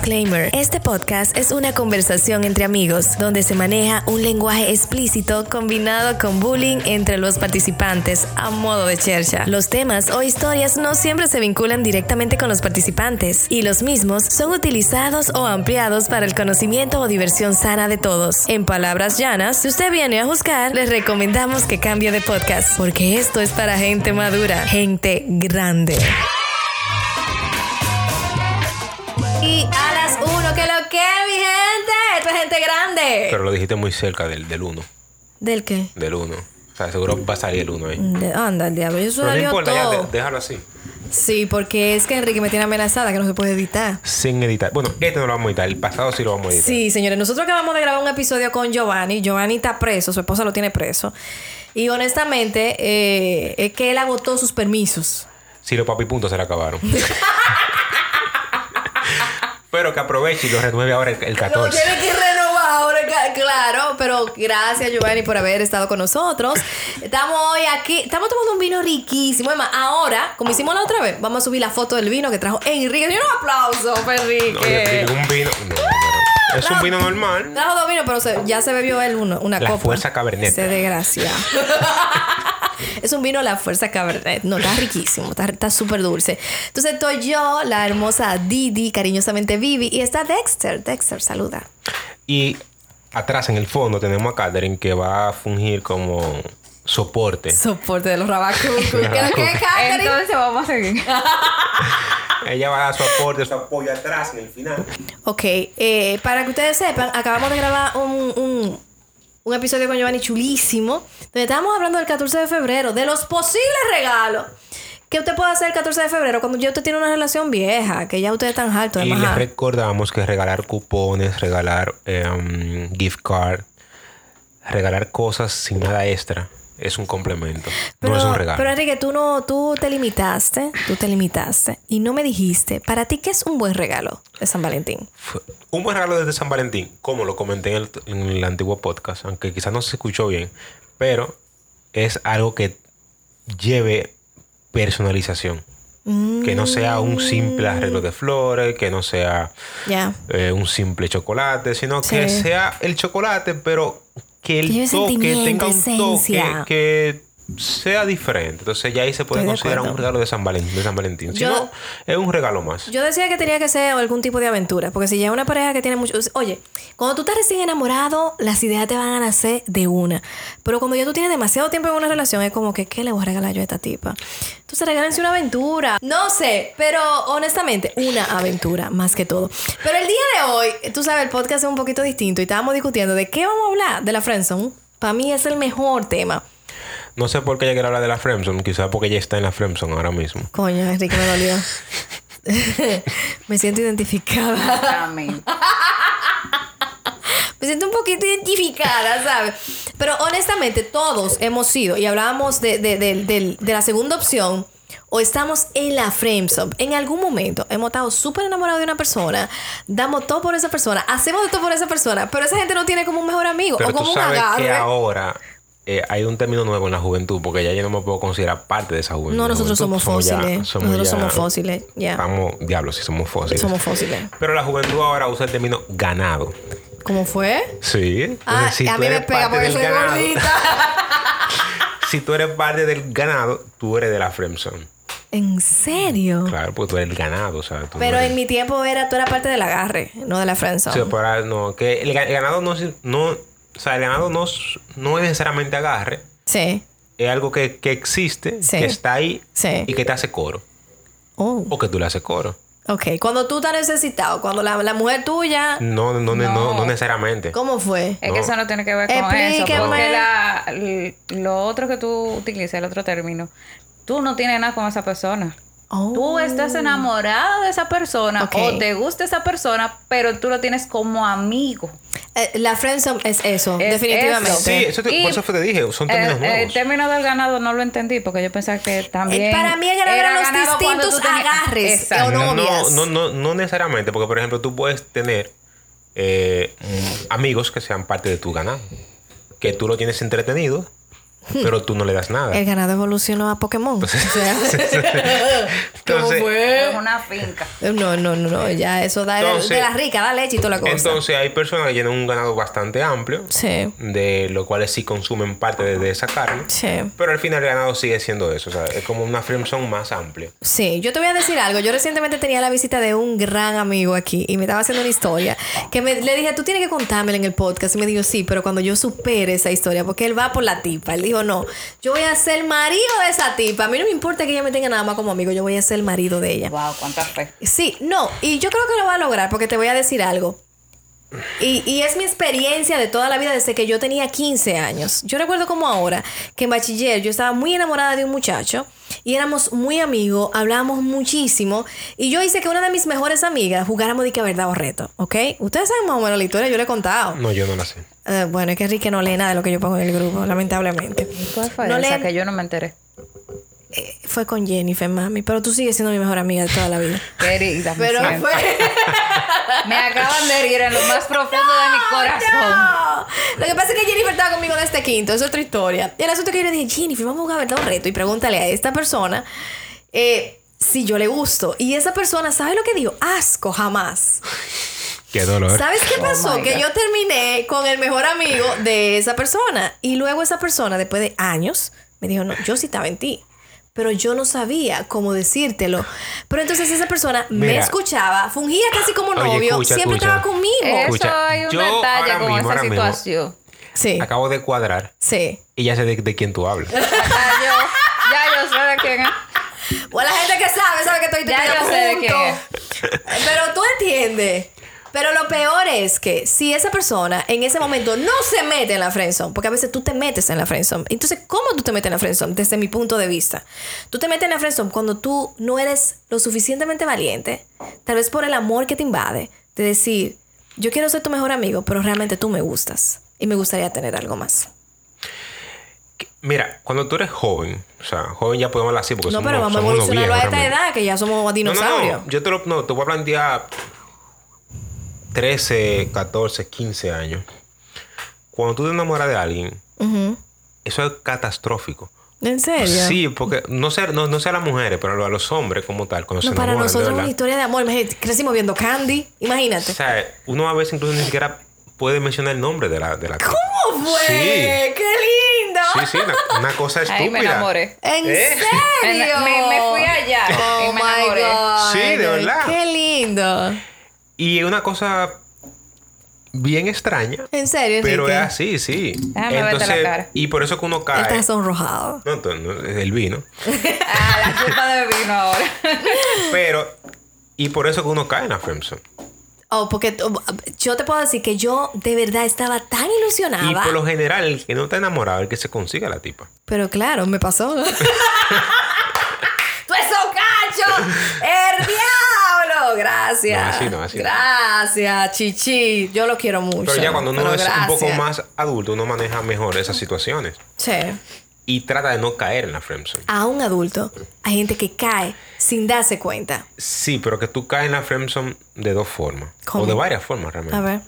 Disclaimer. Este podcast es una conversación entre amigos donde se maneja un lenguaje explícito combinado con bullying entre los participantes a modo de chercha. Los temas o historias no siempre se vinculan directamente con los participantes y los mismos son utilizados o ampliados para el conocimiento o diversión sana de todos. En palabras llanas, si usted viene a juzgar, les recomendamos que cambie de podcast porque esto es para gente madura, gente grande. Pero lo dijiste muy cerca del, del 1. ¿Del qué? Del 1. O sea, seguro va a salir el 1 ahí. De- anda, el diablo, eso Pero no importa, ya, todo. de- déjalo así. Sí, porque es que Enrique me tiene amenazada que no se puede editar. Sin editar. Bueno, este no lo vamos a editar. El pasado sí lo vamos a editar. Sí, señores, nosotros acabamos de grabar un episodio con Giovanni. Giovanni está preso, su esposa lo tiene preso. Y honestamente, eh, es que él agotó sus permisos. Sí, los papipuntos se le acabaron. Pero que aproveche y lo renueve ahora el, el Lo 14. tiene que claro. Pero gracias, Giovanni, por haber estado con nosotros. Estamos hoy aquí, estamos tomando un vino riquísimo. Además, ahora, como hicimos la otra vez, vamos a subir la foto del vino que trajo Enrique. Y un aplauso, Enrique. No, un vino. no, no, no. Es un vino normal. Trajo dos vinos, pero se- ya se bebió él uno, una La copa. Fuerza Cabernet. Se desgracia. es un vino La Fuerza Cabernet. No, está riquísimo. Está súper dulce. Entonces estoy yo, la hermosa Didi, cariñosamente Vivi. Y está Dexter. Dexter, saluda. Y atrás en el fondo tenemos a Catherine que va a fungir como soporte. Soporte de los rabacucos. Entonces vamos a seguir. Ella va a dar su aporte, su apoyo atrás en el final. Ok, eh, para que ustedes sepan, acabamos de grabar un, un, un episodio con Giovanni chulísimo, donde estábamos hablando del 14 de febrero, de los posibles regalos que usted puede hacer el 14 de febrero cuando ya usted tiene una relación vieja, que ya usted está tan alto de Y les recordamos que regalar cupones, regalar eh, gift card, regalar cosas sin nada extra es un complemento. no es un regalo. Pero Enrique, tú no, tú te limitaste, tú te limitaste y no me dijiste, para ti, ¿qué es un buen regalo de San Valentín? Un buen regalo desde San Valentín, como lo comenté en el, en el antiguo podcast, aunque quizás no se escuchó bien, pero es algo que lleve personalización. Que no sea un simple arreglo de flores, que no sea eh, un simple chocolate, sino que sea el chocolate, pero que el toque tenga un esencia. toque que sea diferente. Entonces ya ahí se puede Estoy considerar un regalo de San Valentín. De San Valentín. Si Yo- no, es un regalo más. Yo decía que tenía que ser algún tipo de aventura, porque si ya es una pareja que tiene mucho... Oye, cuando tú estás recién enamorado, las ideas te van a nacer de una. Pero cuando ya tú tienes demasiado tiempo en una relación, es como que, ¿qué le voy a regalar yo a esta tipa? Entonces regálense una aventura. No sé, pero honestamente, una aventura, más que todo. Pero el día de hoy, tú sabes, el podcast es un poquito distinto y estábamos discutiendo de qué vamos a hablar de la friendzone. Para mí es el mejor tema. No sé por qué ella quiere hablar de la Fremson. Quizás porque ella está en la Fremson ahora mismo. Coño, Enrique, me dolió. me siento identificada. Amén. Me siento un poquito identificada, ¿sabes? Pero honestamente, todos hemos sido, y hablábamos de, de- de- de- de la segunda opción, o estamos en la friendzone. En algún momento hemos estado súper enamorados de una persona, damos todo por esa persona, hacemos de todo por esa persona, pero esa gente no tiene como un mejor amigo Pero o tú como un sabes agarre. que ahora eh, hay un término nuevo en la juventud, porque ya yo no me puedo considerar parte de esa juventud. No, nosotros juventud. somos ya- fósiles. Nosotros ya- somos fósiles, ya. Estamos, diablos, sí somos fósiles. Somos fósiles. Pero la juventud ahora usa el término ganado. ¿Cómo fue? Sí. Entonces, Ah, si a mí me pega porque soy ganado, gordita. si tú eres parte del ganado, tú eres de la Fremson. ¿En serio? Claro, porque tú eres el ganado, sea, tú Pero eres- en mi tiempo era, tú eras parte del agarre, no de la friendzone. Sí, pero ahora no, que el, ga- el ganado no, no, o sea, el ganado no, es- no es necesariamente agarre, Sí. es algo que, que existe, Sí. que está ahí Sí. y que te hace coro. Oh. O que tú le haces coro. Ok, cuando tú estás necesitado, cuando la, la mujer tuya, No, no, no, no, No. necesariamente. ¿cómo fue? Es No. que eso no tiene que ver con eso. Explíqueme. Porque la, lo otro que tú utilizas, el otro término, tú no tienes nada con esa persona. Oh. Tú estás enamorada de esa persona o te gusta esa persona, pero tú lo tienes como amigo. Eh, la friendzone es eso, Es definitivamente. eso. Sí, eso te- Y por eso fue te dije, son términos El, el nuevos. término del ganado no lo entendí porque yo pensaba que también. Eh, para mí el ganado eran los distintos agarres, Exacto. o no. novias. no, no, no necesariamente, porque por ejemplo tú puedes tener eh, mm, amigos que sean parte de tu ganado, que tú lo tienes entretenido pero tú no le das nada. El ganado evolucionó a Pokémon. O sea, ¿Cómo Entonces- fue? Es una finca. No, no, no, no, ya eso da de- Entonces- de la rica, da leche y toda la cosa. Entonces hay personas que tienen un ganado bastante amplio, sí, de los cuales sí consumen parte de, de esa carne, sí. pero al final el ganado sigue siendo eso, o sea, es como una friendzone más amplia. Sí, yo te voy a decir algo. Yo recientemente tenía la visita de un gran amigo aquí y me estaba haciendo una historia que me, le dije, tú tienes que contármela en el podcast. Y me dijo, sí, pero cuando yo supere esa historia, porque él va por la tipa. Él dijo, no, yo voy a ser marido de esa tipa. A mí no me importa que ella me tenga nada más como amigo, yo voy a ser el marido de ella. Wow, cuánta fe. Sí, no, y yo creo que lo va a lograr porque te voy a decir algo. Y, y es mi experiencia de toda la vida desde que yo tenía 15 años. Yo recuerdo como ahora que en bachiller yo estaba muy enamorada de un muchacho y éramos muy amigos, hablábamos muchísimo y yo hice que una de mis mejores amigas jugáramos de que verdad o reto, ¿ok? Ustedes saben más o menos la historia, yo le he contado. No, yo no la sé. Eh, bueno, es que Enrique no lee nada de lo que yo pongo en el grupo, lamentablemente. ¿Cuál fue No esa leen- que yo no me enteré? Eh, fue con Jennifer, mami, pero tú sigues siendo mi mejor amiga de toda la vida. Me Pero siento. fue... Me acaban de herir en lo más profundo de mi corazón. No. Lo que pasa es que Jennifer estaba conmigo en este quinto, es otra historia. Y el asunto es que yo le dije, Jennifer, vamos a jugar verdad un reto y pregúntale a esta persona eh, si yo le gusto. Y esa persona, ¿sabe lo que dijo? Asco, jamás. Qué dolor. ¿Sabes qué Oh pasó? my que yo terminé con el mejor amigo de esa persona. Y luego esa persona, después de años, me dijo, no, yo sí estaba en ti. Pero yo no sabía cómo decírtelo. Pero entonces esa persona me escuchaba, fungía casi como Oye, novio, escucha, siempre escucha. estaba conmigo. Eso Escucha, hay un yo detalle ahora con mismo, esa ahora mismo- situación. Sí, Acabo de cuadrar sí. y ya sé de, de quién tú hablas. Ya yo, ya yo sé de quién. O la gente que sabe, sabe que estoy Ya yo sé de quién punto. Pero tú entiendes. Pero lo peor es que si esa persona en ese momento no se mete en la friendzone, porque a veces tú te metes en la friendzone. Entonces, ¿cómo tú te metes en la friendzone? Desde mi punto de vista. Tú te metes en la friendzone cuando tú no eres lo suficientemente valiente, tal vez por el amor que te invade, de decir, yo quiero ser tu mejor amigo, pero realmente tú me gustas y me gustaría tener algo más. Mira, cuando tú eres joven, o sea, joven ya podemos hablar así porque No, somos, pero vamos a evolucionarlo a esta realmente. edad, que ya somos No, no, dinosaurios. no, yo te lo no, te voy a plantear 13, 14, 15 años. Cuando tú te enamoras de alguien, eso es catastrófico. ¿En serio? Sí, porque no sé, no, no sé a las mujeres, pero a los hombres como tal, cuando No, se para enamoran, de nosotros es una historia de amor. Imagínate, crecimos viendo Candy. Imagínate. O sea, uno a veces incluso ni siquiera puede mencionar el nombre de la de la ¿Cómo fue? Sí. ¡Qué lindo! Sí, sí, una, una cosa estúpida. Ahí me enamoré. ¿En ¿Eh? serio? Me- me fui allá Oh y me my enamoré. God. Sí, de verdad. ¡Qué lindo! Y una cosa bien extraña, ¿En serio, pero es así, sí. Déjame verte la cara. y por eso que uno cae. está sonrojado. No, no, es el vino. Ah, la culpa de vino ahora. Pero, y por eso que uno cae en la friendzone. Oh, porque oh, yo te puedo decir que yo de verdad estaba tan Y ilusionada. por lo general, el que no está enamorado es el que se consigue a la tipa. Pero claro, me pasó. ¡Tú eso cacho! ¡El diablo! Gracias. No, así no, así no. Gracias, Chichi. Yo lo quiero mucho. Pero ya cuando uno es un poco más adulto, uno maneja mejor esas situaciones. Sí. Y trata de no caer en la friendzone. A un adulto hay gente que cae sin darse cuenta. Sí, pero que tú caes en la friendzone de dos formas. ¿Cómo? O de varias formas realmente. A ver.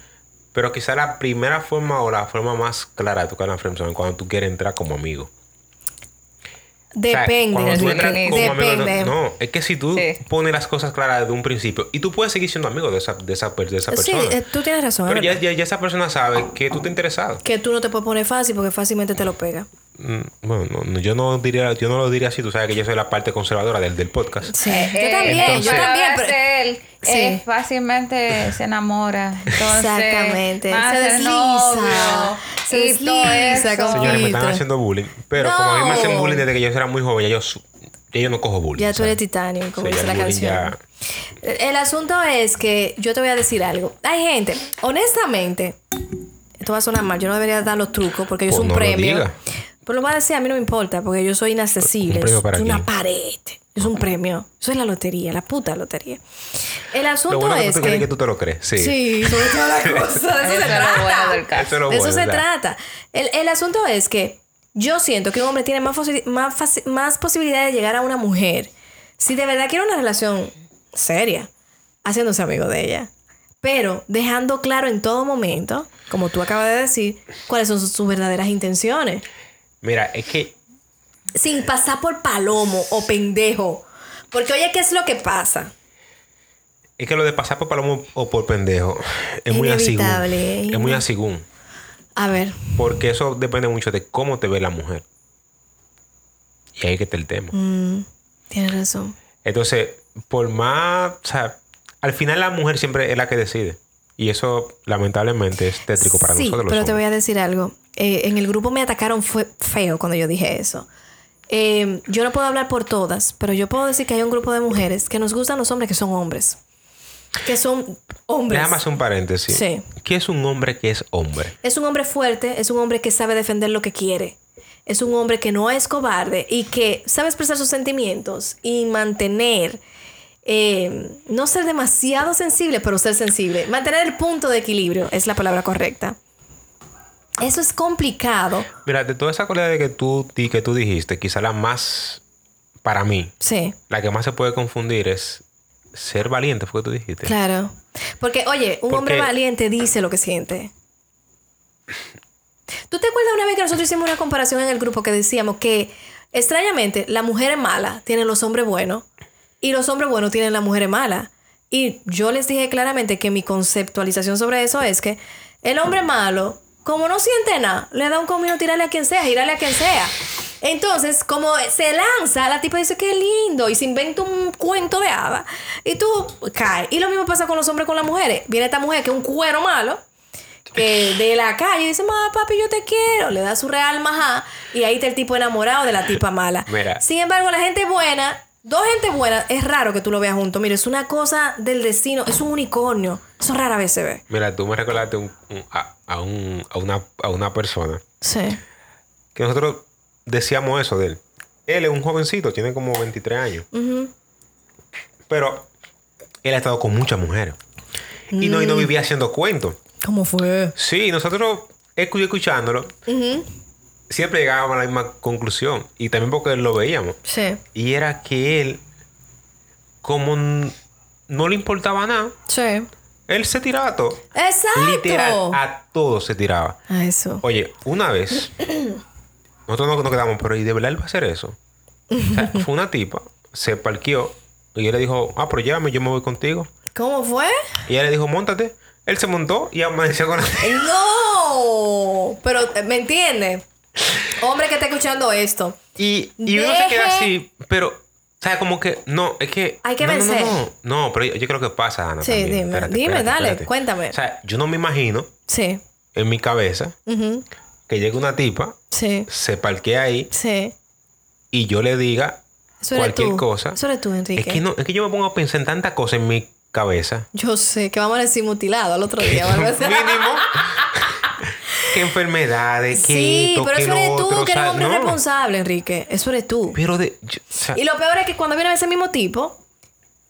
Pero quizá la primera forma o la forma más clara de tu caer en la friendzone es cuando tú quieres entrar como amigo. O sea, Depende. tú entras Enrique, como amigo, no- Depende. no, es que si tú Sí. pones las cosas claras desde un principio y tú puedes seguir siendo amigo de esa, de esa, de esa Sí, persona. eh, tú tienes razón. pero ya, ya, ya esa persona sabe que tú te interesado. Que tú no te puedes poner fácil porque fácilmente te lo pega. Mm, Bueno, no, no, yo no diría, yo no lo diría así, tú sabes que yo soy la parte conservadora del, del podcast. Sí. Eh, yo también, entonces- yo también. Pero él Sí. eh, fácilmente se enamora. Entonces, Exactamente. va a Se desliza. novio Se desliza con- Señores, me están haciendo bullying. Pero como a mí me hacen No. bullying desde que yo era muy joven, ya yo, ya yo no cojo bullying. Ya tú eres titanium, como dice la canción. ya- El asunto es que yo te voy a decir algo. Hay gente, honestamente, esto va a sonar mal, yo no debería dar los trucos porque yo Pues soy un no lo premio. diga. Pero lo voy a decir, a mí no me importa porque yo soy inaccesible. ¿Un es una quién? pared. Es un premio. Eso es la lotería, la puta lotería. El asunto Lo bueno que es tú que... crees que tú te lo crees. Sí. Sí, sobre todas las cosas. De eso Eso se es lo trata. bueno del caso. Eso lo De se trata. El, el asunto es que yo siento que un hombre tiene más, más, faci- más posibilidad de llegar a una mujer si de verdad quiere una relación seria, haciéndose amigo de ella. Pero dejando claro en todo momento, como tú acabas de decir, cuáles son sus, sus verdaderas intenciones. Mira, es que Sin pasar por palomo o pendejo. Porque oye, ¿qué es lo que pasa? es que lo de pasar por palomo o por pendejo es muy. Inevitable. Es muy asigún. A ver. Porque eso depende mucho de cómo te ve la mujer. Y ahí que está el tema. Mm, tienes razón. Entonces, por más, o sea, al final la mujer siempre es la que decide. Y eso, lamentablemente, es tétrico para sí, nosotros. los pero te voy a decir algo. Eh, en el grupo me atacaron fue feo cuando yo dije eso. Eh, yo no puedo hablar por todas, pero yo puedo decir que hay un grupo de mujeres que nos gustan los hombres que son hombres. Que son hombres. Déjame hacer un paréntesis. Sí. ¿Qué es un hombre que es hombre? Es un hombre fuerte, es un hombre que sabe defender lo que quiere. Es un hombre que no es cobarde y que sabe expresar sus sentimientos y mantener, eh, no ser demasiado sensible, pero ser sensible. Mantener el punto de equilibrio es la palabra correcta. Eso es complicado. Mira, de toda esa cualidad que tú, que tú dijiste, quizá la más, para mí, Sí, la que más se puede confundir es ser valiente, fue que tú dijiste. claro. Porque, oye, un Porque- hombre valiente dice lo que siente. ¿Tú te acuerdas una vez que nosotros hicimos una comparación en el grupo que decíamos que, extrañamente, la mujer mala tiene los hombres buenos y los hombres buenos tienen las mujeres malas? Y yo les dije claramente que mi conceptualización sobre eso es que el hombre malo, como no siente nada, le da un comino tirarle a quien sea, girarle a quien sea. Entonces, como se lanza, la tipa dice que lindo y se inventa un cuento de hada y tú caes. Y lo mismo pasa con los hombres con las mujeres. Viene esta mujer que es un cuero malo, que de la calle dice, ma, papi, yo te quiero. Le da su real majá y ahí está el tipo enamorado de la tipa mala. Mira. Sin embargo, la gente buena, dos gente buena, es raro que tú lo veas junto. Mire, es una cosa del destino, es un unicornio. Eso rara vez se ve. Mira, tú me recordaste un- un- a, a un- a una, a una persona Sí. que nosotros decíamos eso de él. Él es un jovencito, tiene como 23 años. Pero él ha estado con muchas mujeres. Y no, y Mm. no vivía haciendo cuentos. ¿Cómo fue? Sí, nosotros escu- escuchándolo, siempre llegábamos a la misma conclusión. Y también porque lo veíamos. Sí. Y era que él, como no le importaba nada, Sí. él se tiraba a todo. Exacto. Literal, a todo se tiraba. A eso. Oye, una vez, nosotros nos, nos quedamos, pero ¿y de verdad él va a hacer eso? O sea, fue una tipa, se parqueó y él le dijo, ah, pero llévame, yo me voy contigo. ¿Cómo fue? Y ella le dijo, montate. Él se montó y amaneció con la No. Pero, ¿me entiendes? Hombre que está escuchando esto. Y, y uno se queda así, pero, o sea, como que, no, es que. Hay que no, no, no, vencer. No, no, pero yo, yo creo que pasa, Ana. Sí, también. dime, Espérate, dime, espérate, dale, espérate. cuéntame. O sea, yo no me imagino Sí. en mi cabeza que llegue una tipa, Sí. se parquea ahí Sí. y yo le diga Eso cualquier tú. cosa. Eso eres tú, Enrique. Es que, no, es que yo me pongo a pensar en tantas cosas en mi cabeza. Yo sé que vamos a decir mutilado al otro día. Mínimo. Qué enfermedades, qué Sí, esto, pero qué eso eres tú, otro. que o sea, eres un hombre no. responsable, Enrique. Eso eres tú. Pero de. yo- o sea, Y lo peor es que cuando viene ese mismo tipo,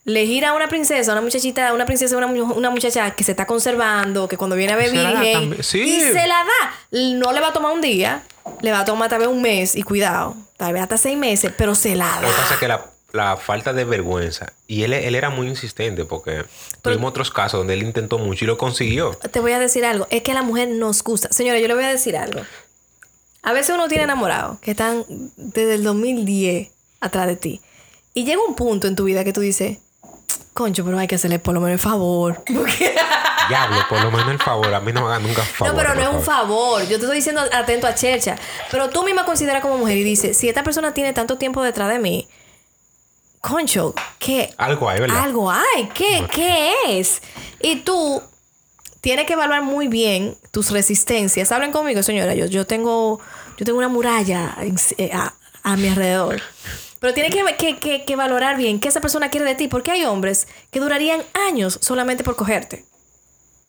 le gira a una princesa, una muchachita, una princesa, una, una muchacha que se está conservando, que cuando viene a da virgen. Sí. y se la da. No le va a tomar un día, le va a tomar tal vez un mes, y cuidado, tal vez hasta seis meses, pero se la Lo que pasa es da. que la, la falta de vergüenza. Y él, él era muy insistente porque tuvimos otros casos donde él intentó mucho y lo consiguió. Te voy a decir algo, es que a la mujer nos gusta. Señora, yo le voy a decir algo. A veces uno tiene enamorados que están desde el 2010 atrás de ti. Y llega un punto en tu vida que tú dices, concho, pero hay que hacerle por lo menos el favor. Diablo, por lo menos el favor. A mí no me hagan nunca favor. no, pero no es un favor. favor. Yo te estoy diciendo atento a Chercha. Pero tú misma consideras como mujer y dices, si esta persona tiene tanto tiempo detrás de mí, concho, ¿qué? Algo hay, ¿verdad? Algo hay. ¿Qué, ¿Qué es? Y tú tienes que evaluar muy bien tus resistencias. Hablen conmigo, señora. Yo, yo tengo yo tengo una muralla en- eh, a, a mi alrededor. Pero tienes que, que, que- que valorar bien qué esa persona quiere de ti. Porque hay hombres que durarían años solamente por cogerte.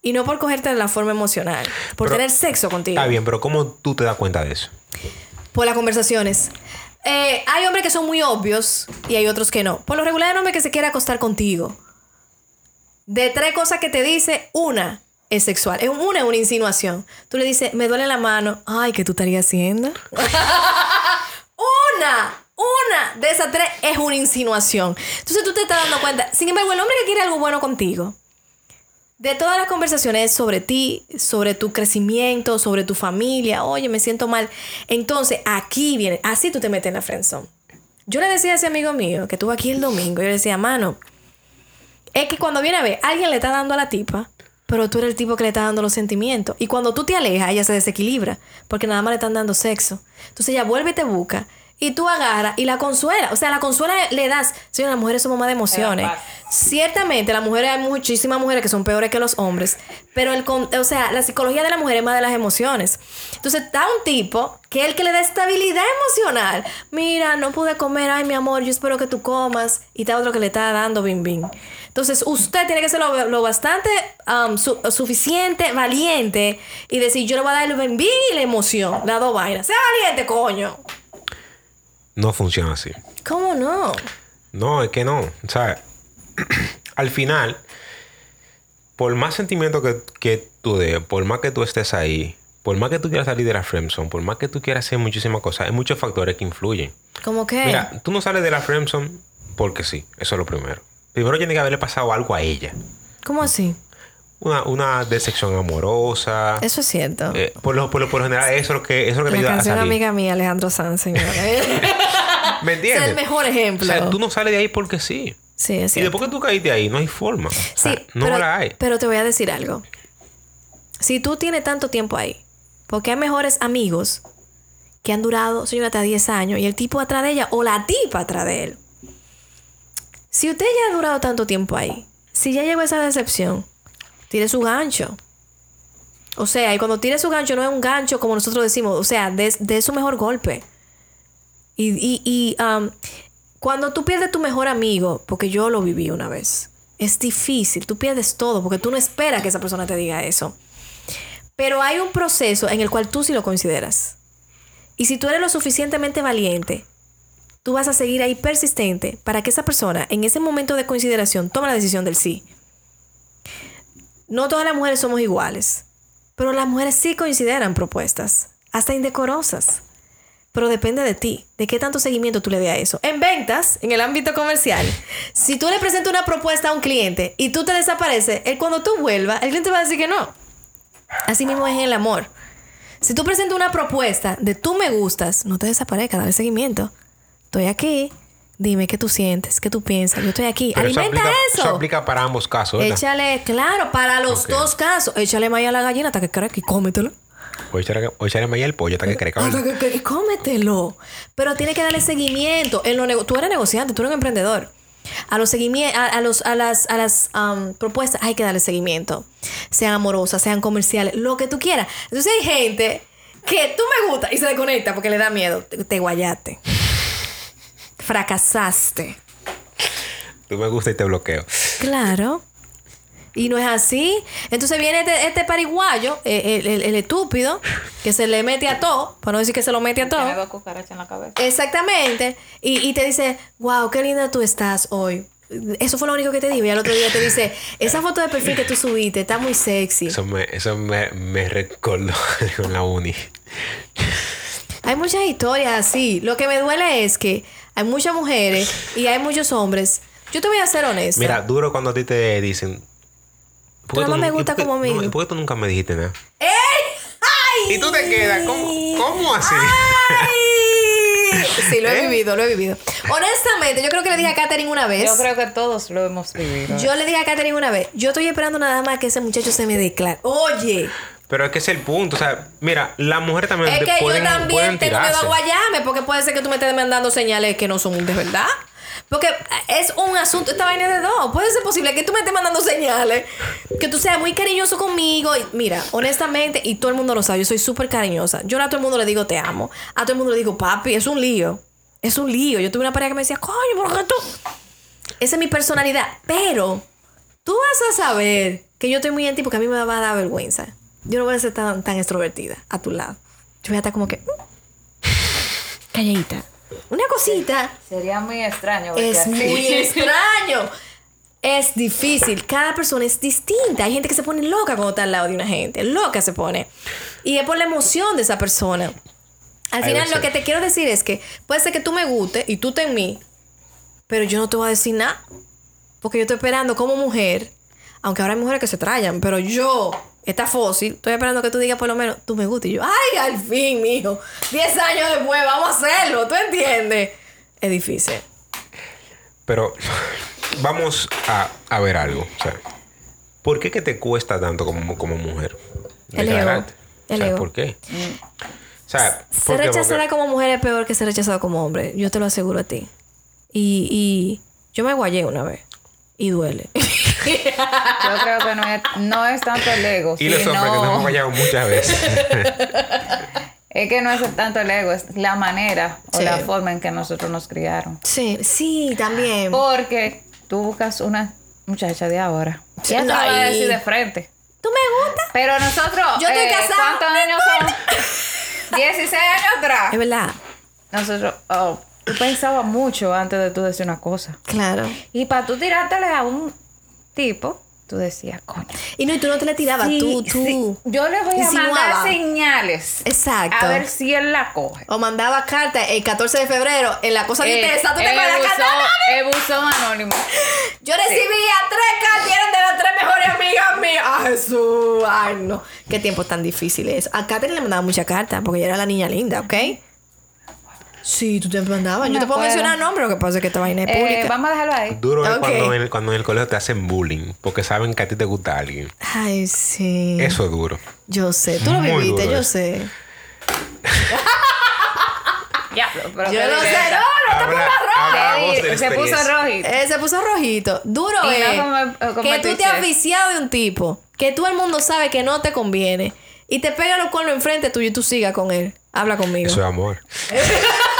Y no por cogerte de la forma emocional. Por Pero- tener sexo contigo. Está bien, pero ¿cómo tú te das cuenta de eso? Por las conversaciones. Eh, hay hombres que son muy obvios y hay otros que no. Por lo regular hay un hombre que se quiere acostar contigo. De tres cosas que te dice, una es sexual. Una es una insinuación. Tú le dices, me duele la mano. Ay, ¿qué tú estarías haciendo? una, una de esas tres es una insinuación. Entonces tú te estás dando cuenta. Sin embargo, el hombre que quiere algo bueno contigo, De todas las conversaciones es sobre ti, sobre tu crecimiento, sobre tu familia. Oye, me siento mal. Entonces, aquí viene, así tú te metes en la friendzone. Yo le decía a ese amigo mío que estuvo aquí el domingo, yo le decía, mano, es que cuando viene a ver, alguien le está dando a la tipa, pero tú eres el tipo que le está dando los sentimientos. Y cuando tú te alejas, ella se desequilibra, porque nada más le están dando sexo. Entonces ella vuelve y te busca, y tú agarras y la consuela. O sea, la consuela le das. Señor, las mujeres somos más de emociones. Ciertamente, las mujeres, hay muchísimas mujeres que son peores que los hombres, pero el, o sea, la psicología de la mujer es más de las emociones. Entonces, está un tipo que es el que le da estabilidad emocional. Mira, no pude comer, ay, mi amor, yo espero que tú comas. Y está otro que le está dando bim bim. Entonces, usted tiene que ser lo, lo bastante um, su- suficiente, valiente y decir, yo le voy a dar el bim bim y la emoción, las dos vainas. Sea valiente, coño. No funciona así. ¿Cómo no? No, es que no. O sea, al final, por más sentimiento que, que tú des, por más que tú estés ahí, por más que tú quieras salir de la friendzone, por más que tú quieras hacer muchísimas cosas, hay muchos factores que influyen. ¿Cómo que? Mira, tú no sales de la friendzone porque sí. Eso es lo primero. Primero tiene que haberle pasado algo a ella. ¿Cómo así? Una, una decepción amorosa. Eso es cierto. Eh, por, lo, por, lo, por lo general, eso es lo que, eso es lo que te ayuda a canción salir. amiga mía, Alejandro Sanz, señora. ¿Me es entiendes? el mejor ejemplo. O sea, tú no sales de ahí porque sí. Sí, es Y cierto. después que tú caíste ahí, no hay forma. O sea, Sí, no pero, la hay. pero te voy a decir algo. Si tú tienes tanto tiempo ahí, porque hay mejores amigos que han durado, señora, hasta 10 años y el tipo atrás de ella o la tipa atrás de él. Si usted ya ha durado tanto tiempo ahí, si ya llegó esa decepción, tire su gancho. O sea, y cuando tire su gancho no es un gancho como nosotros decimos, o sea, de, de su mejor golpe. Y, y, y, um, cuando tú pierdes tu mejor amigo, porque yo lo viví una vez, es difícil, tú pierdes todo porque tú no esperas que esa persona te diga eso. Pero hay un proceso en el cual tú sí lo consideras. Y si tú eres lo suficientemente valiente, tú vas a seguir ahí persistente para que esa persona en ese momento de consideración tome la decisión del sí. No todas las mujeres somos iguales, pero las mujeres sí consideran propuestas, hasta indecorosas. Pero depende de ti, de qué tanto seguimiento tú le des a eso. En ventas, en el ámbito comercial, si tú le presentas una propuesta a un cliente y tú te desapareces, él cuando tú vuelvas, el cliente va a decir que no. Así mismo es en el amor. Si tú presentas una propuesta de tú me gustas, no te desaparezcas, dale seguimiento. Estoy aquí, dime qué tú sientes, qué tú piensas, yo estoy aquí. Pero eso Alimenta aplica, eso. eso aplica para ambos casos, ¿verdad? Échale, claro, para los dos casos. Échale maíz a la gallina hasta que crezca y cómetelo. O echarle, o maíz al pollo hasta que crezca. Hasta que, que- cómetelo. Pero tiene que darle seguimiento. En lo tú eres negociante, tú eres un emprendedor. A los seguimientos, a, a los, a las, a las um, propuestas hay que darle seguimiento. Sean amorosas, sean comerciales, lo que tú quieras. Entonces hay gente que tú me gusta y se desconecta porque le da miedo. Te, te guayaste. Fracasaste. Tú me gusta y te bloqueo. Claro. Y no es así. Entonces viene este, este pariguayo, eh, el, el- el estúpido, que se le mete a todo, para no decir que se lo mete a todo. Tiene dos cucarachas en la cabeza. Exactamente. Y, y te dice, wow, qué linda tú estás hoy. Eso fue lo único que te digo. Y al otro día te dice, esa foto de perfil que tú subiste está muy sexy. Eso me, eso me, me recordó con la uni. Hay muchas historias así. Lo que me duele es que hay muchas mujeres y hay muchos hombres. Yo te voy a ser honesta. Mira, duro cuando a ti te dicen. ¿por qué Tú no tú me gusta como no, amigo. ¿y ¿Por qué tú nunca me dijiste nada? ¡Ey! ¡Ay! Y tú te quedas, ¿cómo, cómo así? ¡Ay! Sí, lo he ¿Eh? vivido, lo he vivido. Honestamente, yo creo que le dije a Katherine una vez. Yo creo que todos lo hemos vivido. Yo le dije a Katherine una vez, yo estoy esperando nada más que ese muchacho se me declare. Oye, Pero es que es el punto. O sea, mira, las mujeres también es que pueden, yo también tengo miedo a guayarme porque puede ser que tú me estés mandando señales que no son de verdad. Porque es un asunto, esta vaina de dos. Puede ser posible que tú me estés mandando señales, que tú seas muy cariñoso conmigo. Y mira, honestamente, y todo el mundo lo sabe, yo soy súper cariñosa. Yo a todo el mundo le digo te amo. A todo el mundo le digo papi, es un lío. Es un lío. Yo tuve una pareja que me decía, coño, ¿por qué tú? Esa es mi personalidad. Pero tú vas a saber que yo estoy muy en ti porque a mí me va a dar vergüenza. Yo no voy a ser tan, tan extrovertida a tu lado. Yo voy a estar como que. mm, calladita. Una cosita. Sería muy extraño. Es así. muy extraño. Es difícil. Cada persona es distinta. Hay gente que se pone loca cuando está al lado de una gente. Loca se pone. Y es por la emoción de esa persona. Al Hay final, veces- lo que te quiero decir es que puede ser que tú me guste y tú te en mí, pero yo no te voy a decir nada. Porque yo estoy esperando como mujer Aunque ahora hay mujeres que se trayan, pero yo, esta fósil, estoy esperando que tú digas por lo menos, tú me gustas. Y yo, ay, al fin, mijo. Diez años después, vamos a hacerlo, ¿tú entiendes? Es difícil. Pero vamos a, a ver algo. O sea, ¿por qué que te cuesta tanto como, como mujer? El ego. El o sea, ego. ¿por qué? O sea, Ser rechazada Porque- como mujer es peor que ser rechazada como hombre. Yo te lo aseguro a ti. Y, y yo me guayé una vez. Y duele. Yo creo que no es, no es tanto el ego. Y los sino- hombres que nos hemos fallado muchas veces. Es que no es tanto el ego, es la manera o Sí. la forma en que nosotros nos criaron. sí, sí, también. Porque tú buscas una muchacha de ahora. Sí, Ya te lo va a decir de frente. ¿Tú me gustas? Pero nosotros. Yo estoy eh, casada, ¿Cuántos años son? 16 años atrás. Es verdad. Nosotros. Oh, tú pensabas mucho antes de tú decir una cosa. Claro. Y para tú tirártele a un tipo, tú decías, coño. Y no, y tú no te le tirabas. sí, tú, tú. sí, Yo le voy a insinuaba. mandar señales. Exacto. A ver si él la coge. O mandaba carta el 14 de febrero en la cosa de Eh, intensa. ¿Tú te acuerdas la carta? El buzón anónimo. Yo recibía tres cartas eran de las tres mejores amigas mías. ¡Ay, Jesús! Ay, no. Qué tiempo tan difícil es. A Catherine le mandaba muchas cartas porque ella era la niña linda, ¿ok? Sí, tú te mandabas. No Yo te puedo acuerdo. mencionar nombres, lo que pasa es que esta vaina es Eh, pública. vamos a dejarlo ahí. Duro es cuando, en, cuando en el colegio te hacen bullying porque saben que a ti te gusta alguien. Ay, sí. Eso es duro. Yo sé. Tú lo Muy viviste, yo sé. Ya, pero Yo no sé, no, no te pongas la Se puso rojito. Eh, se puso rojito. Duro Y no es como- como que el tú te has viciado de un tipo que todo el mundo sabe que no te conviene y te pega los cuernos enfrente tuyo y tú sigas con él. Habla conmigo. Eso es amor.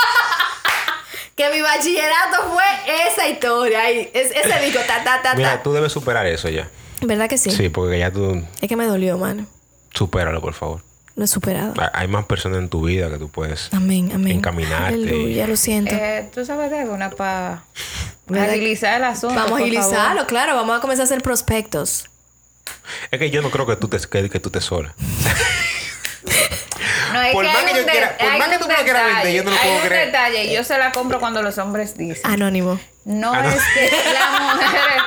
Que mi bachillerato fue esa historia. Es, ese disco, ta, ta, ta, Mira, ta. tú debes superar eso ya. ¿Verdad que sí? Sí, porque ya tú Es que me dolió, mano. supéralo, por favor. Lo he superado. Ha- Hay más personas en tu vida que tú puedes Amén, amén. encaminarte. Aleluya, lo siento. Eh, Tú sabes de alguna para agilizar el asunto. vamos a agilizarlo, favor? claro. Vamos a comenzar a hacer prospectos. Es que yo no creo que tú te, que, que tú te sola. No, es Por que más hay que un yo quiera- por hay más que un tú me lo quieras detalle, vender, yo no lo hay puedo un creer. detalle, y yo se la compro cuando los hombres dicen. Anónimo. No Ah, es que las mujeres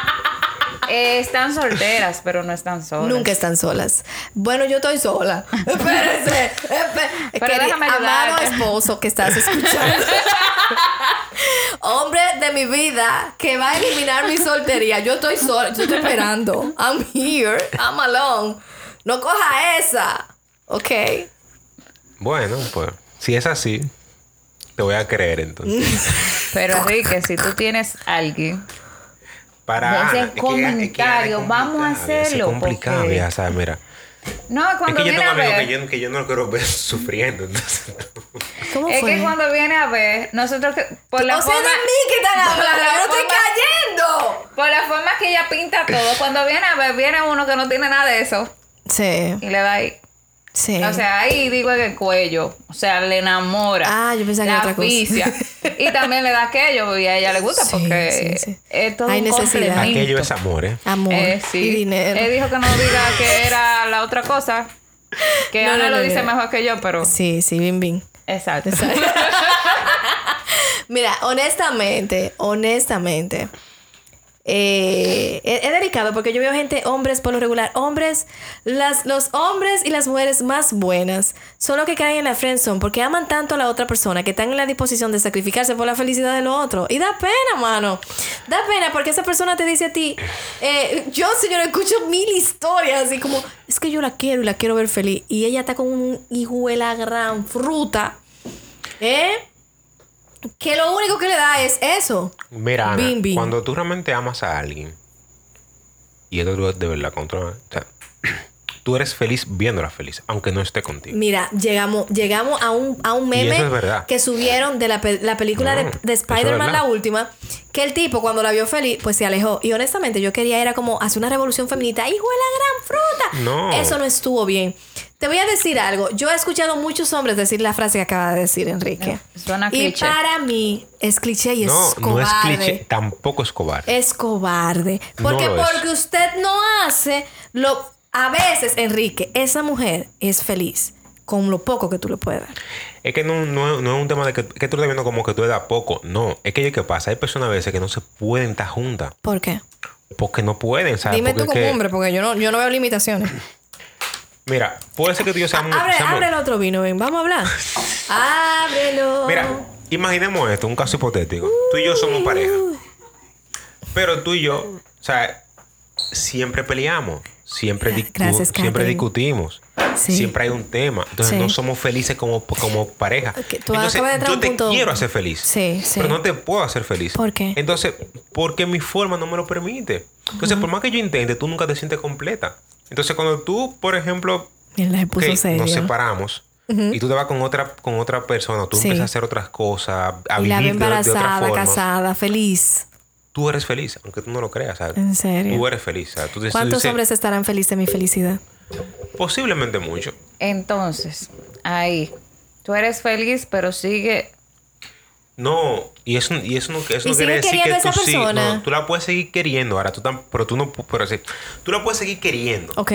eh, están solteras, pero no están solas. Nunca están solas. Bueno, yo estoy sola. Espérese. Pero déjame Amado esposo que estás escuchando. Hombre de mi vida que va a eliminar mi soltería. Yo estoy sola. Yo estoy esperando. I'm here. I'm alone. No coja esa. Ok. Bueno, pues si es así, te voy a creer entonces. Pero Enrique, si tú tienes alguien, Para Ese Ana, es es que es comentario, vamos a complicada, es hacerlo, complicado, porque- ya sabes, mira. no, Es cuando que yo viene tengo a ver, que yo, que yo no lo quiero ver sufriendo. Entonces, ¿Cómo es fue? que cuando viene a ver, nosotros que por la o sea, forma, de mí que están hablando. la Yo no estoy cayendo. por la forma que ella pinta todo, cuando viene a ver, viene uno que no tiene nada de eso Sí. y le da ahí. Sí. O sea, ahí digo en el cuello. O sea, le enamora. Ah, yo pensaba que la era otra cosa. y también le da aquello y a ella le gusta Sí, porque sí, sí. es todo Hay un necesidad. complemento. aquello es amor, ¿eh? Amor Eh, sí. y dinero. Él dijo que no diga que era la otra cosa. Que No, Ana no, lo dice no. mejor que yo, pero... Sí, sí, bim, bim. Exacto. Mira, honestamente, honestamente, eh, es, delicado porque yo veo gente, hombres por lo regular, hombres, las, los hombres y las mujeres más buenas son los que caen en la friendzone porque aman tanto a la otra persona que están en la disposición de sacrificarse por la felicidad del otro. Y da pena, mano. Da pena porque esa persona te dice a ti, eh, yo señor escucho mil historias así como, es que yo la quiero y la quiero ver feliz. Y ella está con un hijo de la gran fruta. ¿Eh? Que lo único que le da es eso. Mira, Ana, cuando tú realmente amas a alguien, y esto tú de verdad contra, o sea, tú eres feliz viéndola feliz, aunque no esté contigo. Mira, llegamos, llegamos a un, a un meme es que subieron de la, pe- la película No, de, de Spider-Man, la última, que el tipo cuando la vio feliz, pues se alejó. Y honestamente yo quería era como hacer una revolución feminista. ¡Hijo de la gran fruta! No. Eso no estuvo bien. Te voy a decir algo. Yo he escuchado muchos hombres decir la frase que acaba de decir Enrique. Suena y cliché. para mí es cliché y No, es no es cobarde. cliché, tampoco es cobarde. es cobarde. Porque No lo es. porque usted no hace lo a veces, Enrique, esa mujer es feliz con lo poco que tú le puedes dar. Es que no, no, no es un tema de que, que tú estás viendo como que tú le das poco. No, es que ¿qué pasa? Hay personas a veces que no se pueden estar juntas. ¿Por qué? porque no pueden, ¿sabes? Dime Porque tú como que- hombre, porque yo no, yo no veo limitaciones. Mira, puede ser que tú y yo seamos... Abre, seamos- abre el otro vino, ven, vamos a hablar. Ábrelo. Mira, imaginemos esto, un caso hipotético. Tú y yo somos pareja. Pero tú y yo, o sea, siempre peleamos. Siempre, gracias, siempre discutimos. Sí. Siempre hay un tema. Entonces Sí. no somos felices como, como pareja. Tú Entonces yo un te punto- quiero hacer feliz. Sí, sí. Pero no te puedo hacer feliz. ¿Por qué? Entonces, porque mi forma no me lo permite. Entonces, por más que yo intente, tú nunca te sientes completa. Entonces, cuando tú, por ejemplo, Mira, se puso ok, serio. nos separamos y tú te vas con otra, con otra persona, tú empiezas a hacer otras cosas, a Y la vivir de, de otra embarazada, forma. casada, feliz. Tú eres feliz, aunque tú no lo creas. ¿sabes? ¿En serio? Tú eres feliz. ¿sabes? Tú te- tú ¿Cuántos dices, hombres estarán felices de mi felicidad? Posiblemente mucho. Entonces, ahí, tú eres feliz, pero sigue. No, y eso, y eso no, eso ¿Y no quiere decir que tú sí. No, tú la puedes seguir queriendo. Ahora tú tam- pero tú no, pero sí, tú la puedes seguir queriendo. Ok.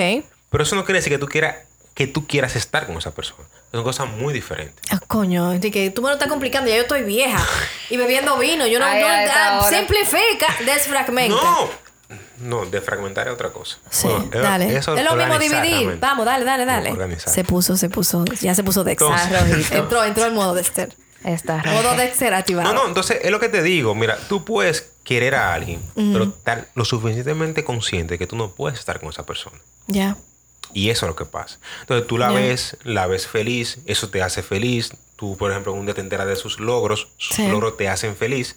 Pero eso no quiere decir que tú quieras, que tú quieras estar con esa persona. Son cosas muy diferentes. Ah, coño, Enrique, tú me lo estás complicando. Ya yo estoy vieja. Y bebiendo vino. Yo no... Ay, no ah, simplifica, desfragmenta. No, no, defragmentar es otra cosa. Sí, Bueno, es- dale. eso es lo mismo dividir. Vamos, dale, dale, dale. Se puso, se puso. Ya se puso Dexter. Entonces- Ah, entró, entró el modo Dexter. Está Modo. Dexter activado. No, no, entonces es lo que te digo. Mira, tú puedes querer a alguien, pero estar lo suficientemente consciente que tú no puedes estar con esa persona. Ya. Y eso es lo que pasa. Entonces tú la ves, la ves feliz, eso te hace feliz. Tú, por ejemplo, un día te enteras de sus logros, sus Sí. logros te hacen feliz.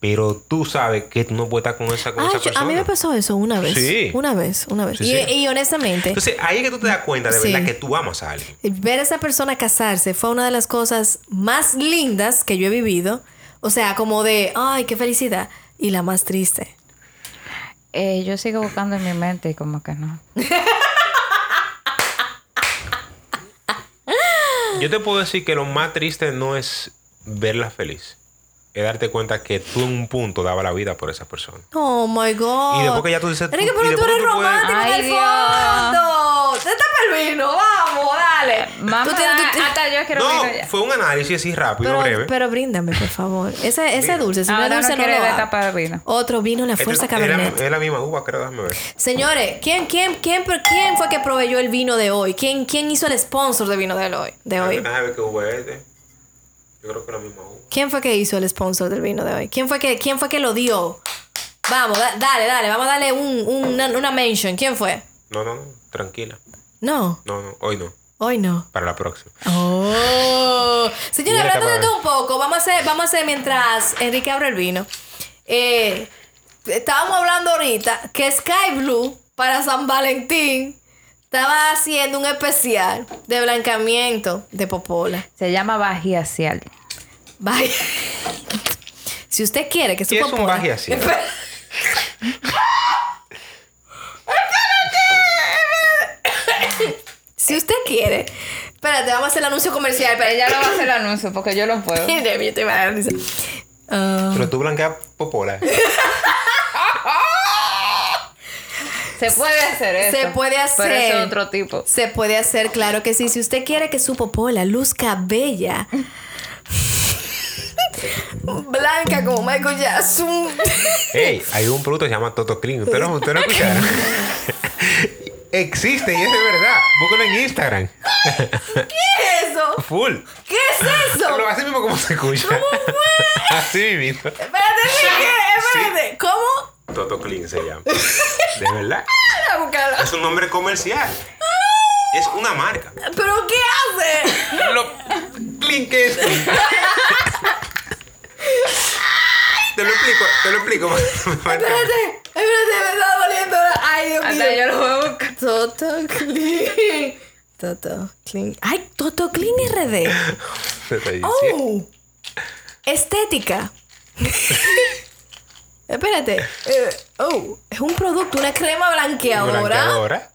Pero tú sabes que tú no puedes estar con esa, con esa yo- persona. a mí me pasó eso una vez. Sí. Una vez, una vez. Sí, y, sí. y honestamente, Entonces ahí es que tú te das cuenta de Sí. verdad que tú amas a alguien. ver a esa persona casarse fue una de las cosas más lindas que yo he vivido. O sea, como de, ay, qué felicidad. Y la más triste. Eh, yo sigo buscando en mi mente y como que no. Yo te puedo decir que lo más triste no es verla feliz. Es darte cuenta que tú en un punto daba la vida por esa persona. Oh my God. Y después que ya tú dices, Enrique, pero tú después eres tú puedes- romántico en Ay, el Dios. fondo. Te tapa el vino, vamos, dale. Mamá, Tú tienes- tú- hasta yo quiero No, vino ya. fue un análisis así rápido, pero, breve. pero bríndame, por favor. Ese, ese dulce, si no, es dulce, no no, lo tapar vino. Otro vino, la Este fuerza es, la, cabernet. es la misma uva, creo, déjame ver. Señores, ¿quién, quién, quién, quién fue que proveyó el vino de hoy? ¿Quién, quién hizo el sponsor de vino de hoy? De hoy? Déjame ver qué uva es este. Yo creo que la misma uva. ¿Quién fue que hizo el sponsor del vino de hoy? ¿Quién fue que, quién fue que lo dio? Vamos, da- dale, dale, vamos a darle un, un- una, una mention. ¿Quién fue? No, no, no, tranquila. No, No, no, hoy no. hoy no. Para la próxima. Oh. Señores, Mira, hablando de todo un poco, vamos a hacer, vamos a hacer mientras Enrique abre el vino. Eh, estábamos hablando ahorita que Sky Blue para San Valentín estaba haciendo un especial de blancamiento de popola. Se llama vagiacial. Vaya. Si usted quiere que su ¿Qué es un popola... vagiacial? Espera. Si usted quiere... Espérate, vamos a hacer el anuncio comercial. Pero Ella lo va a hacer el anuncio porque yo lo puedo. Mire, yo te voy a dar risa. Ah, Pero tú blanqueas popola. Se puede hacer eso. Se puede hacer. Pero es otro tipo. se puede hacer, claro que sí. Si usted quiere que su popola luzca bella, blanca como Michael Jackson. Hey, hay un producto que se llama Toto Clean. ¿Usted lo, usted lo escucharon? Existe y es de verdad. Búscalo en Instagram. ¿Qué es eso? Full. ¿Qué es eso? Lo así mismo como se escucha. Así mismo. Espérate, Enrique, espérate. ¿Cómo? Toto Clean se llama. De verdad. Es un nombre comercial. Es una marca. ¿Pero qué hace? Lo clean que es. Te lo explico, te lo explico. Espérate, espérate, me está doliendo. Ay, Dios mío. Hasta yo lo voy a buscar. Toto Clean. Toto Clean. Ay, Toto Clean RD. Oh, estética. Espérate. Eh, oh, es un producto, una crema blanqueadora. Blanqueadora.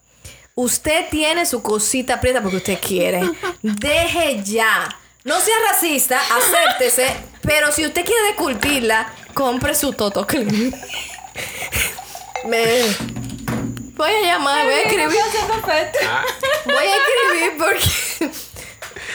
Usted tiene su cosita prieta porque usted quiere. Deje ya. No sea racista, acéptese. Pero si usted quiere desculpirla, compre su Toto Clean. Me... Voy a llamar, voy a escribir. Ah, Voy a escribir porque.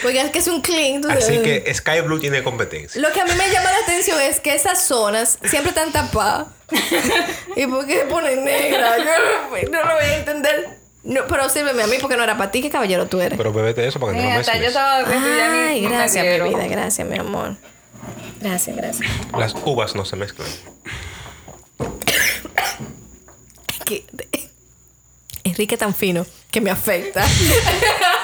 Porque es que es un clean. tú Así que Sky Blue tiene competencia. Lo que a mí me llama la atención es que esas zonas siempre están tapadas. ¿Y por qué se ponen negras? Yo no, no lo voy a entender. No, pero sírveme a mí porque no era para ti. ¿Qué caballero tú eres? Pero bebete eso para que no Mira, hasta yo mezcles. estaba Ay, me gracias, mi vida. Gracias, mi amor. Gracias, gracias. Las uvas no se mezclan. Que- Enrique tan fino que me afecta.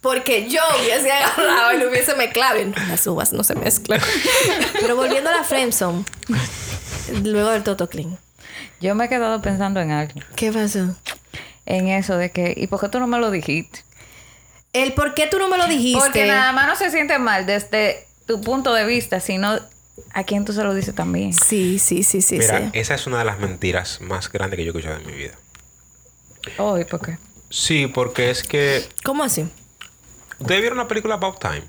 Porque yo hubiese agarrado y lo hubiese mezclado. Y no, las uvas no se mezclan. Pero volviendo a la Friendzone. Luego del Toto Clean. Yo me he quedado pensando en algo. ¿Qué pasó? En eso de que, ¿y por qué tú no me lo dijiste? El por qué tú no me lo dijiste. Porque nada más no se siente mal desde tu punto de vista, sino a quién tú se lo dices también. Sí, sí, sí, sí, Mira, sí. esa es una de las mentiras más grandes que yo he escuchado en mi vida. Oh, ¿y por qué? Sí, porque es que. ¿Cómo así? ¿Ustedes vieron la película About Time?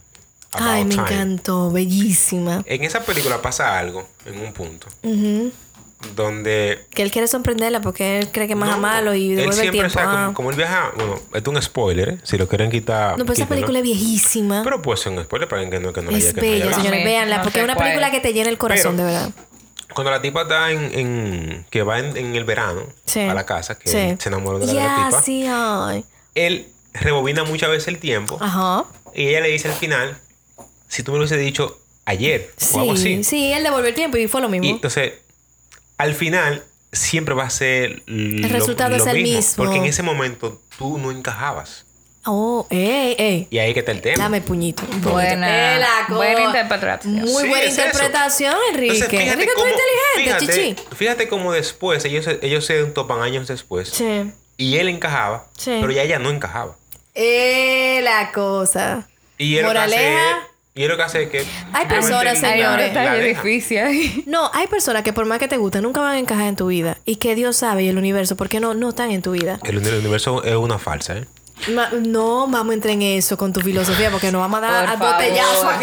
About Ay, me Time. encantó. Bellísima. En esa película pasa algo en un punto Ujú. donde. Que él quiere sorprenderla porque él cree que es más No, malo y él devuelve el siempre, tiempo. o sea, como, Ah. como él viaja. Bueno, esto es un spoiler, ¿eh? Si lo quieren quitar. No, pero esa película es viejísima. Pero puede ser un spoiler para alguien que no, que no la es no bella, visto. señores. Véanla, no porque es una película que te llena el corazón, Pero- de verdad. Cuando la tipa está en, en- que va en, en el verano Sí. a la casa, que Sí. él se enamoró de la Ya, tipa, sí, ay. él rebobina muchas veces el tiempo Ajá. y ella le dice al final, si tú me lo hubiese dicho ayer o algo Sí, así. sí, él devolvió el tiempo y fue lo mismo. Y entonces, al final, siempre va a ser el resultado es el mismo. Porque en ese momento tú no encajabas. Oh, ey, ey. Y ahí que está el tema. Dame puñito. Buena- Eh, buena interpretación. Muy Sí, buena es eso. interpretación, Enrique. Entonces, fíjate Enrique, tú cómo, eres inteligente, fíjate, chichi. fíjate cómo después ellos, se- ellos se topan años después Sí. y él encajaba, Sí. pero ya ella no encajaba. Eh, la cosa. Y él lo que hace Moraleja. es- y lo que hace es que Hay personas, señores. difícil. No, hay personas que por más que te gusten, nunca van a encajar en tu vida. Y que Dios sabe y el universo, ¿por qué no, no están en tu vida? El, el universo es una falsa, ¿eh? Ma- no vamos a entrar en eso con tu filosofía porque nos vamos a dar favor. aquí.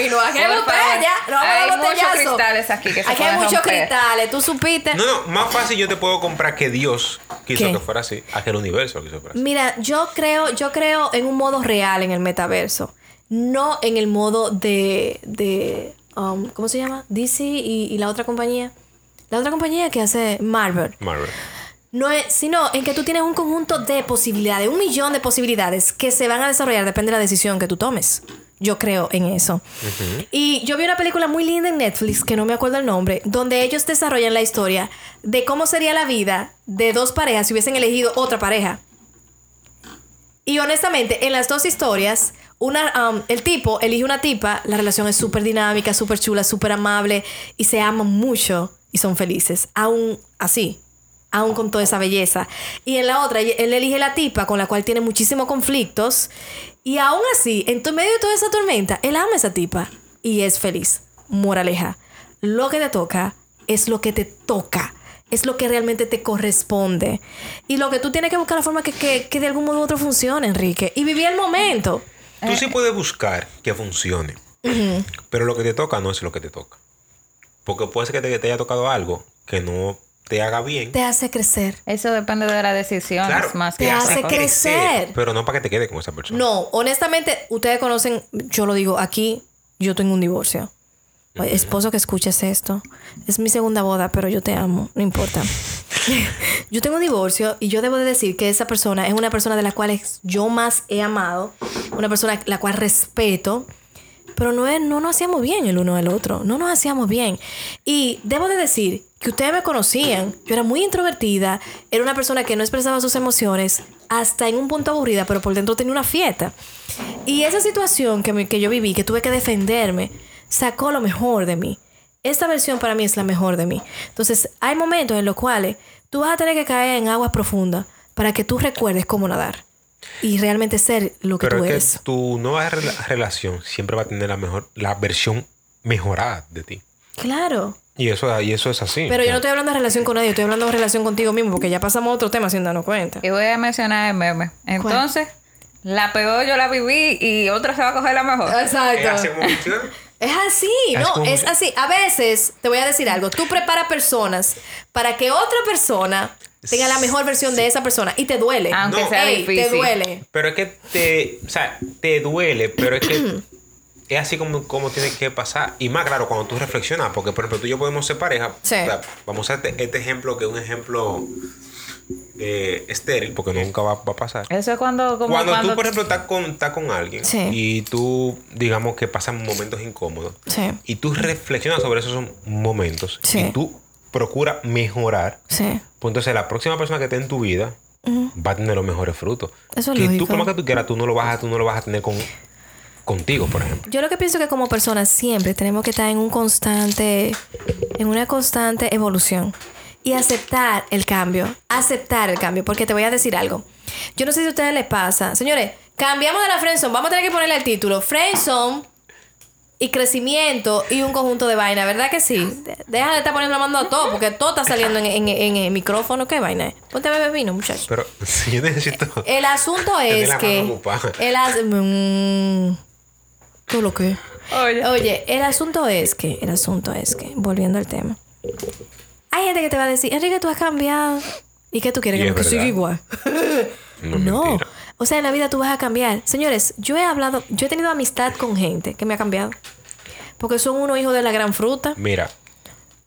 No, aquí hay botella. No vamos a Hay dar muchos cristales aquí que se Aquí hay muchos romper. cristales. Tú supiste. No, no, más fácil yo te puedo comprar que Dios quiso ¿Qué? que fuera así, a que el universo quiso que fuera así. Mira, yo creo, yo creo en un modo real en el metaverso. No en el modo de. de um, ¿Cómo se llama? DC y, y la otra compañía. La otra compañía que hace Marvel. Marvel. No es, sino en que tú tienes un conjunto de posibilidades, un millón de posibilidades que se van a desarrollar, depende de la decisión que tú tomes. Yo creo en eso. Y yo vi una película muy linda en Netflix, que no me acuerdo el nombre, donde ellos desarrollan la historia de cómo sería la vida de dos parejas si hubiesen elegido otra pareja. Y honestamente, en las dos historias, una, um, el tipo elige una tipa, la relación es súper dinámica, súper chula, súper amable y se aman mucho y son felices, aún así, aún con toda esa belleza. Y en la otra, él elige la tipa con la cual tiene muchísimos conflictos y aún así, en medio de toda esa tormenta, él ama a esa tipa y es feliz. Moraleja, lo que te toca es lo que te toca. Es lo que realmente te corresponde. Y lo que tú tienes que buscar la forma que, que, que de algún modo u otro funcione, Enrique. Y vivir el momento. Tú sí puedes buscar que funcione, pero lo que te toca no es lo que te toca. Porque puede ser que te, que te haya tocado algo que no te haga bien. Te hace crecer. Eso depende de las decisiones Claro, más te que hace otra cosa. crecer. Pero no para que te quede con esa persona. No, honestamente, ustedes conocen, yo lo digo aquí, yo tengo un divorcio. Esposo que escuches esto, es mi segunda boda, pero yo te amo, no importa. yo tengo un divorcio y yo debo de decir que esa persona es una persona de la cual yo más he amado, una persona la cual respeto, pero no, es, no nos hacíamos bien el uno al otro, no nos hacíamos bien. Y debo de decir que ustedes me conocían, yo era muy introvertida, era una persona que no expresaba sus emociones, hasta en un punto aburrida, pero por dentro tenía una fiesta. Y esa situación que, que yo viví, que tuve que defenderme, sacó lo mejor de mí. Esta versión para mí es la mejor de mí. Entonces, hay momentos en los cuales tú vas a tener que caer en aguas profundas para que tú recuerdes cómo nadar y realmente ser lo que Pero tú es eres. que tu nueva rela- relación siempre va a tener la mejor, la versión mejorada de ti. Claro. Y eso, y eso es así. Pero yo no estoy hablando de relación con nadie, estoy hablando de relación contigo mismo, porque ya pasamos a otro tema sin darnos cuenta. Y voy a mencionar el meme. Entonces, la peor yo la viví y otra se va a coger la mejor. Exacto. Es así, Es no, es así. A veces, te voy a decir algo, tú preparas personas para que otra persona tenga la mejor versión de esa persona y te duele. Aunque No. sea Ey, te difícil. duele. Pero es que te, o sea, te duele, pero es que es así como, como tiene que pasar. Y más claro, cuando tú reflexionas, porque por ejemplo tú y yo podemos ser pareja. Sí. O sea, vamos a este, este ejemplo que es un ejemplo eh, estéril, porque nunca va, va a pasar. Eso es cuando... Como Cuando, cuando tú, por ejemplo, estás con, estás con alguien Sí. y tú, digamos que pasan momentos incómodos Sí. y tú reflexionas sobre esos momentos Sí. y tú procuras mejorar, Sí. pues entonces la próxima persona que esté en tu vida va a tener los mejores frutos. Eso es que lógico. tú, por más que tú quieras, tú no lo vas a, tú no lo vas a tener con, contigo, por ejemplo. Yo lo que pienso que como personas siempre tenemos que estar en un constante, en una constante evolución y aceptar el cambio, aceptar el cambio, porque te voy a decir algo. Yo no sé si a ustedes les pasa, señores, cambiamos de la friendzone, vamos a tener que ponerle el título, friendzone y crecimiento y un conjunto de vaina, ¿verdad que sí? De- Deja de estar poniendo la mano a todo, porque todo está saliendo en, en- en el micrófono, ¿qué vaina es? Ponte a beber vino, muchacho. Pero si yo necesito... El asunto es la que. mano. El as- mm, ¿Todo lo que? Oye. Oye, el asunto es que. El asunto es que. Volviendo al tema. Hay gente que te va a decir, Enrique, tú has cambiado. ¿Y qué tú quieres? Y Que, siga igual. No, No. O sea, en la vida tú vas a cambiar. Señores, yo he hablado, yo he tenido amistad con gente que me ha cambiado. Porque son unos hijos de la gran fruta. Mira.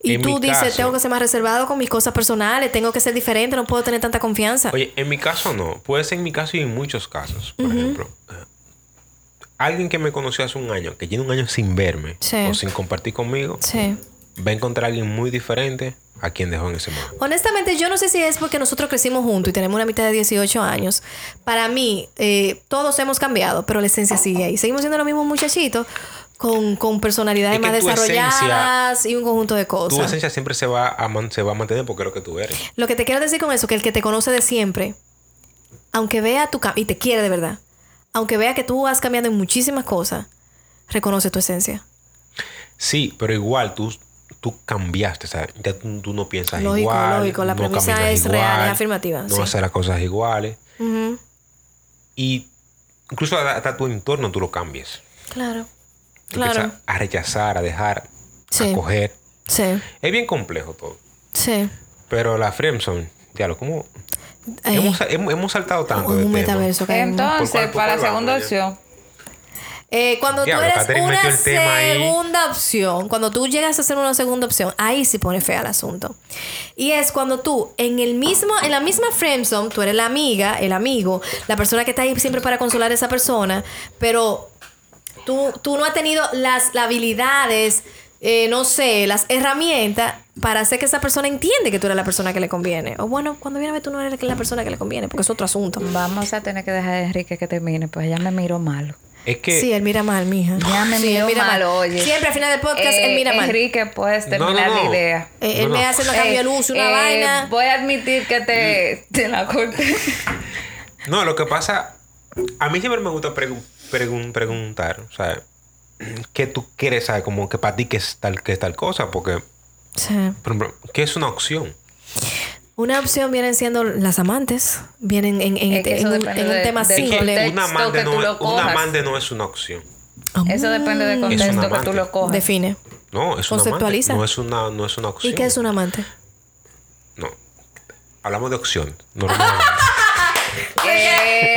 Y tú dices, caso- tengo que ser más reservado con mis cosas personales, tengo que ser diferente, no puedo tener tanta confianza. Oye, en mi caso no. Puede ser en mi caso y en muchos casos. Por ejemplo, eh, alguien que me conoció hace un año, que tiene un año sin verme Sí. o sin compartir conmigo, Sí. Va a encontrar a alguien muy diferente a quien dejó en ese momento. Honestamente, yo no sé si es porque nosotros crecimos juntos y tenemos una mitad de 18 años. Para mí, eh, todos hemos cambiado, pero la esencia sigue ahí. Seguimos siendo los mismos muchachitos con, con personalidades Es que más tu desarrolladas y un conjunto de Tu cosas. esencia siempre se va, a man- se va a mantener porque es lo que tú eres. Lo que te quiero decir con eso, que el que te conoce de siempre, aunque vea tu cambio, y te quiere de verdad, aunque vea que tú has cambiado en muchísimas cosas, reconoce tu esencia. Sí, pero igual tú, tú cambiaste. O sea, ya tú, no piensas Lógico, igual. lógico, la no premisa es real, es afirmativa, No sí. hacer las cosas iguales. Ujú, Y incluso hasta tu entorno tú lo cambies. Claro. Tú Claro. a rechazar, a dejar, Sí. a coger. Sí. Es bien complejo todo. Sí. Pero la Fremson, ya lo como. Ay. Hemos, hemos, hemos saltado tanto un de tema. metaverso que Entonces, ¿Por cuál- por para la segunda opción. Eh, cuando Diablo, tú eres Catherine una segunda opción, cuando tú llegas a ser una segunda opción, ahí sí pone fea el asunto. Y es cuando tú, en el mismo, en la misma friendzone, tú eres la amiga, el amigo, la persona que está ahí siempre para consolar a esa persona, pero tú, tú no has tenido las, las habilidades, eh, no sé, las herramientas para hacer que esa persona entiende que tú eres la persona que le conviene. O bueno, cuando viene a ver tú no eres la persona que le conviene, porque es otro asunto. Vamos a tener que dejar a Enrique que termine, pues ya me miro malo. Es que. Sí, él mira mal, mija. Ya me Sí, él mira mal, oye. Siempre al final del podcast Eh, él mira mal. Enrique, puedes No, terminar no, no. la idea. Eh, él No, me no. hace una cambio de Eh, luz, una eh, vaina. Voy a admitir que te, te la corté. No, lo que pasa. A mí siempre me gusta pregun- pregun- preguntar. O sea, ¿qué tú quieres saber? Como que para ti que es tal, que es tal cosa. Porque, Sí. por ejemplo, ¿qué es una opción? Una opción vienen siendo las amantes. Vienen en, en, Es que en un, en un tema de- simple. una amante, no, una no es una opción. Eso depende del Es contexto un que tú lo cojas. Define. No, es una amante. Conceptualiza. No es una, no es una opción. ¿Y qué es un amante? No. Hablamos de opción. Normalmente. Eh,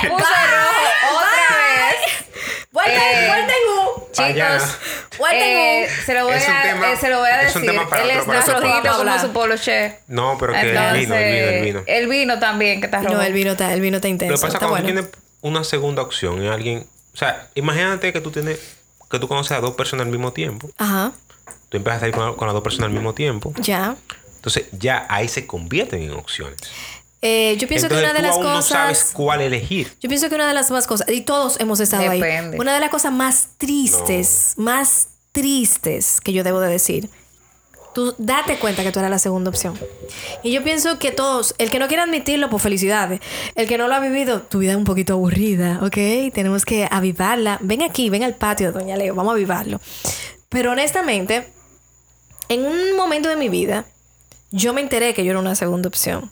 se puso rojo otra vez. ¡Vuelta, Eh, vuelta en U! Chicos, eh, se lo voy Es un a, tema- eh, se lo voy a es un decir. tema para Él otro- es otro rojito como su polo che. No, pero que el vino, el vino, el vino. el vino también que está rojo. No, el vino está, el vino está Lo intenso. que pasa está cuando bueno. tú tienes una segunda opción en alguien. O sea, imagínate que tú tienes. Que tú conoces a dos personas al mismo tiempo. Ajá, Tú empiezas a ir con, con las dos personas al mismo tiempo. ya. Entonces ya ahí se convierten en opciones. Eh, yo pienso Entonces que una de tú las aún no cosas. sabes cuál elegir. Yo pienso que una de las más cosas, y todos hemos estado ahí, Depende. una de las cosas más tristes, más tristes que yo debo de decir, tú date cuenta que tú eras la segunda opción. Y yo pienso que todos, el que no quiera admitirlo, pues felicidades. El que no lo ha vivido, tu vida es un poquito aburrida, ¿ok? Tenemos que avivarla. Ven aquí, ven al patio, doña Leo, vamos a avivarlo. Pero honestamente, en un momento de mi vida, yo me enteré que yo era una segunda opción.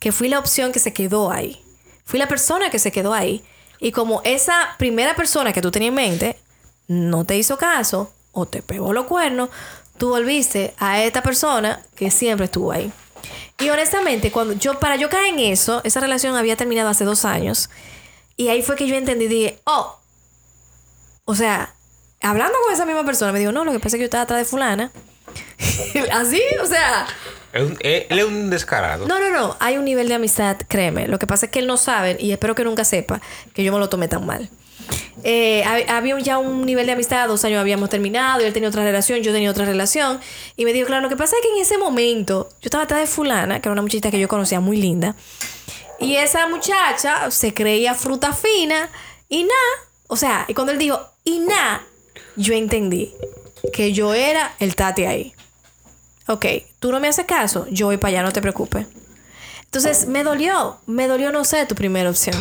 Que fui la opción que se quedó ahí. Fui la persona que se quedó ahí. Y como esa primera persona que tú tenías en mente no te hizo caso o te pegó los cuernos, tú volviste a esta persona que siempre estuvo ahí. Y honestamente, cuando yo, para yo caer en eso, esa relación había terminado hace dos años. Y ahí fue que yo entendí, dije, oh, o sea, hablando con esa misma persona, me dijo, no, lo que pasa es que yo estaba atrás de fulana. Así, o sea, él es un descarado. no, no, no, hay un nivel de amistad, créeme. Lo que pasa es que él no sabe, y espero que nunca sepa, que yo me lo tomé tan mal. Eh, hab- había ya un nivel de amistad, dos años habíamos terminado, y él tenía otra relación, yo tenía otra relación, y me dijo, claro, lo que pasa es que en ese momento yo estaba atrás de fulana, que era una muchachita que yo conocía muy linda, y esa muchacha se creía fruta fina, y nada, o sea, y cuando él dijo, y nada, yo entendí que yo era el tate ahí. Ok, tú no me haces caso, yo voy para allá, no te preocupes. Entonces, me dolió, me dolió no ser tu primera opción.